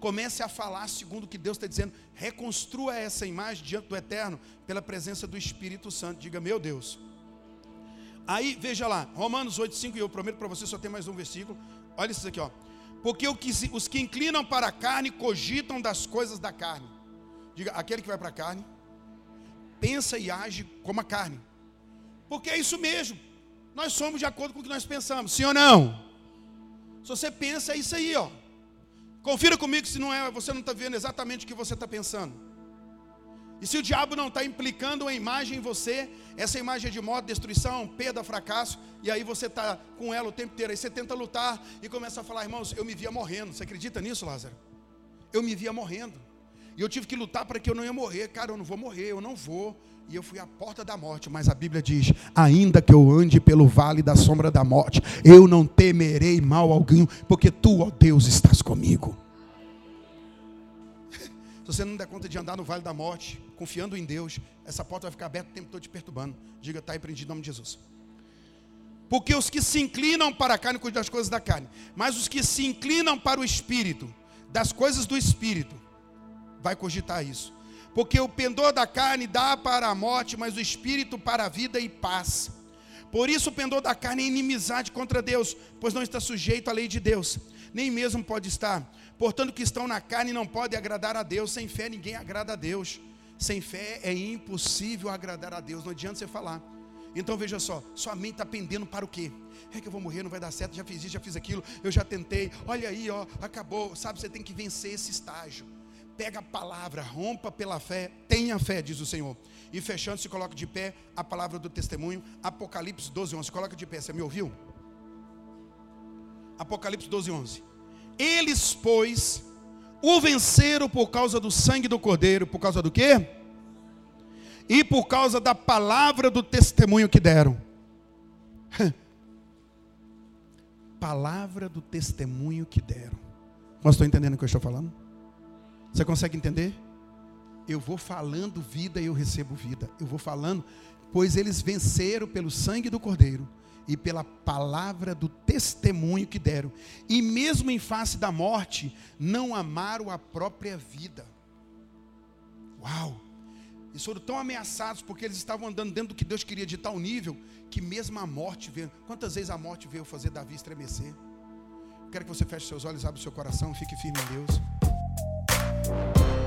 Comece a falar segundo o que Deus está dizendo. Reconstrua essa imagem diante do Eterno pela presença do Espírito Santo. Diga, meu Deus. Aí, veja lá, Romanos 8, 5, e eu prometo para você só tem mais um versículo. Olha isso aqui, ó. Porque os que inclinam para a carne cogitam das coisas da carne. Diga, aquele que vai para a carne, pensa e age como a carne. Porque é isso mesmo. Nós somos de acordo com o que nós pensamos, sim ou não? Se você pensa, é isso aí, ó. Confira comigo se não é, você não está vendo exatamente o que você está pensando. E se o diabo não está implicando uma imagem em você, essa imagem é de morte, destruição, perda, fracasso, e aí você está com ela o tempo inteiro, aí você tenta lutar e começa a falar, irmãos, eu me via morrendo. Você acredita nisso, Lázaro? Eu me via morrendo. E eu tive que lutar para que eu não ia morrer. Cara, eu não vou morrer, eu não vou. E eu fui à porta da morte, mas a Bíblia diz: ainda que eu ande pelo vale da sombra da morte, eu não temerei mal algum, porque tu, ó Deus, estás comigo. Se você não der conta de andar no vale da morte, confiando em Deus, essa porta vai ficar aberta o tempo todo te perturbando. Diga, está repreendido em nome de Jesus. Porque os que se inclinam para a carne cuidam das coisas da carne, mas os que se inclinam para o espírito, das coisas do espírito, vai cogitar isso. Porque o pendor da carne dá para a morte, mas o espírito para a vida e paz. Por isso o pendor da carne é inimizade contra Deus, pois não está sujeito à lei de Deus, nem mesmo pode estar. Portanto, que estão na carne não podem agradar a Deus. Sem fé ninguém agrada a Deus. Sem fé é impossível agradar a Deus. Não adianta você falar. Então veja só, sua mente está pendendo para o quê? É que eu vou morrer, não vai dar certo, já fiz isso, já fiz aquilo, eu já tentei, olha aí, ó, acabou. Sabe, você tem que vencer esse estágio pega a palavra, rompa pela fé, tenha fé, diz o Senhor. E fechando, se coloca de pé a palavra do testemunho, Apocalipse 12, 11. Se coloca de pé, você me ouviu? Apocalipse 12, 11. Eles, pois, o venceram por causa do sangue do cordeiro, por causa do quê? E por causa da palavra do testemunho que deram. palavra do testemunho que deram. Mas estou entendendo o que eu estou falando? Você consegue entender? Eu vou falando vida e eu recebo vida. Eu vou falando, pois eles venceram pelo sangue do Cordeiro e pela palavra do testemunho que deram, e mesmo em face da morte, não amaram a própria vida. Uau! Eles foram tão ameaçados porque eles estavam andando dentro do que Deus queria de tal nível que mesmo a morte veio. Quantas vezes a morte veio fazer Davi estremecer? Quero que você feche seus olhos, abra o seu coração, fique firme em Deus. you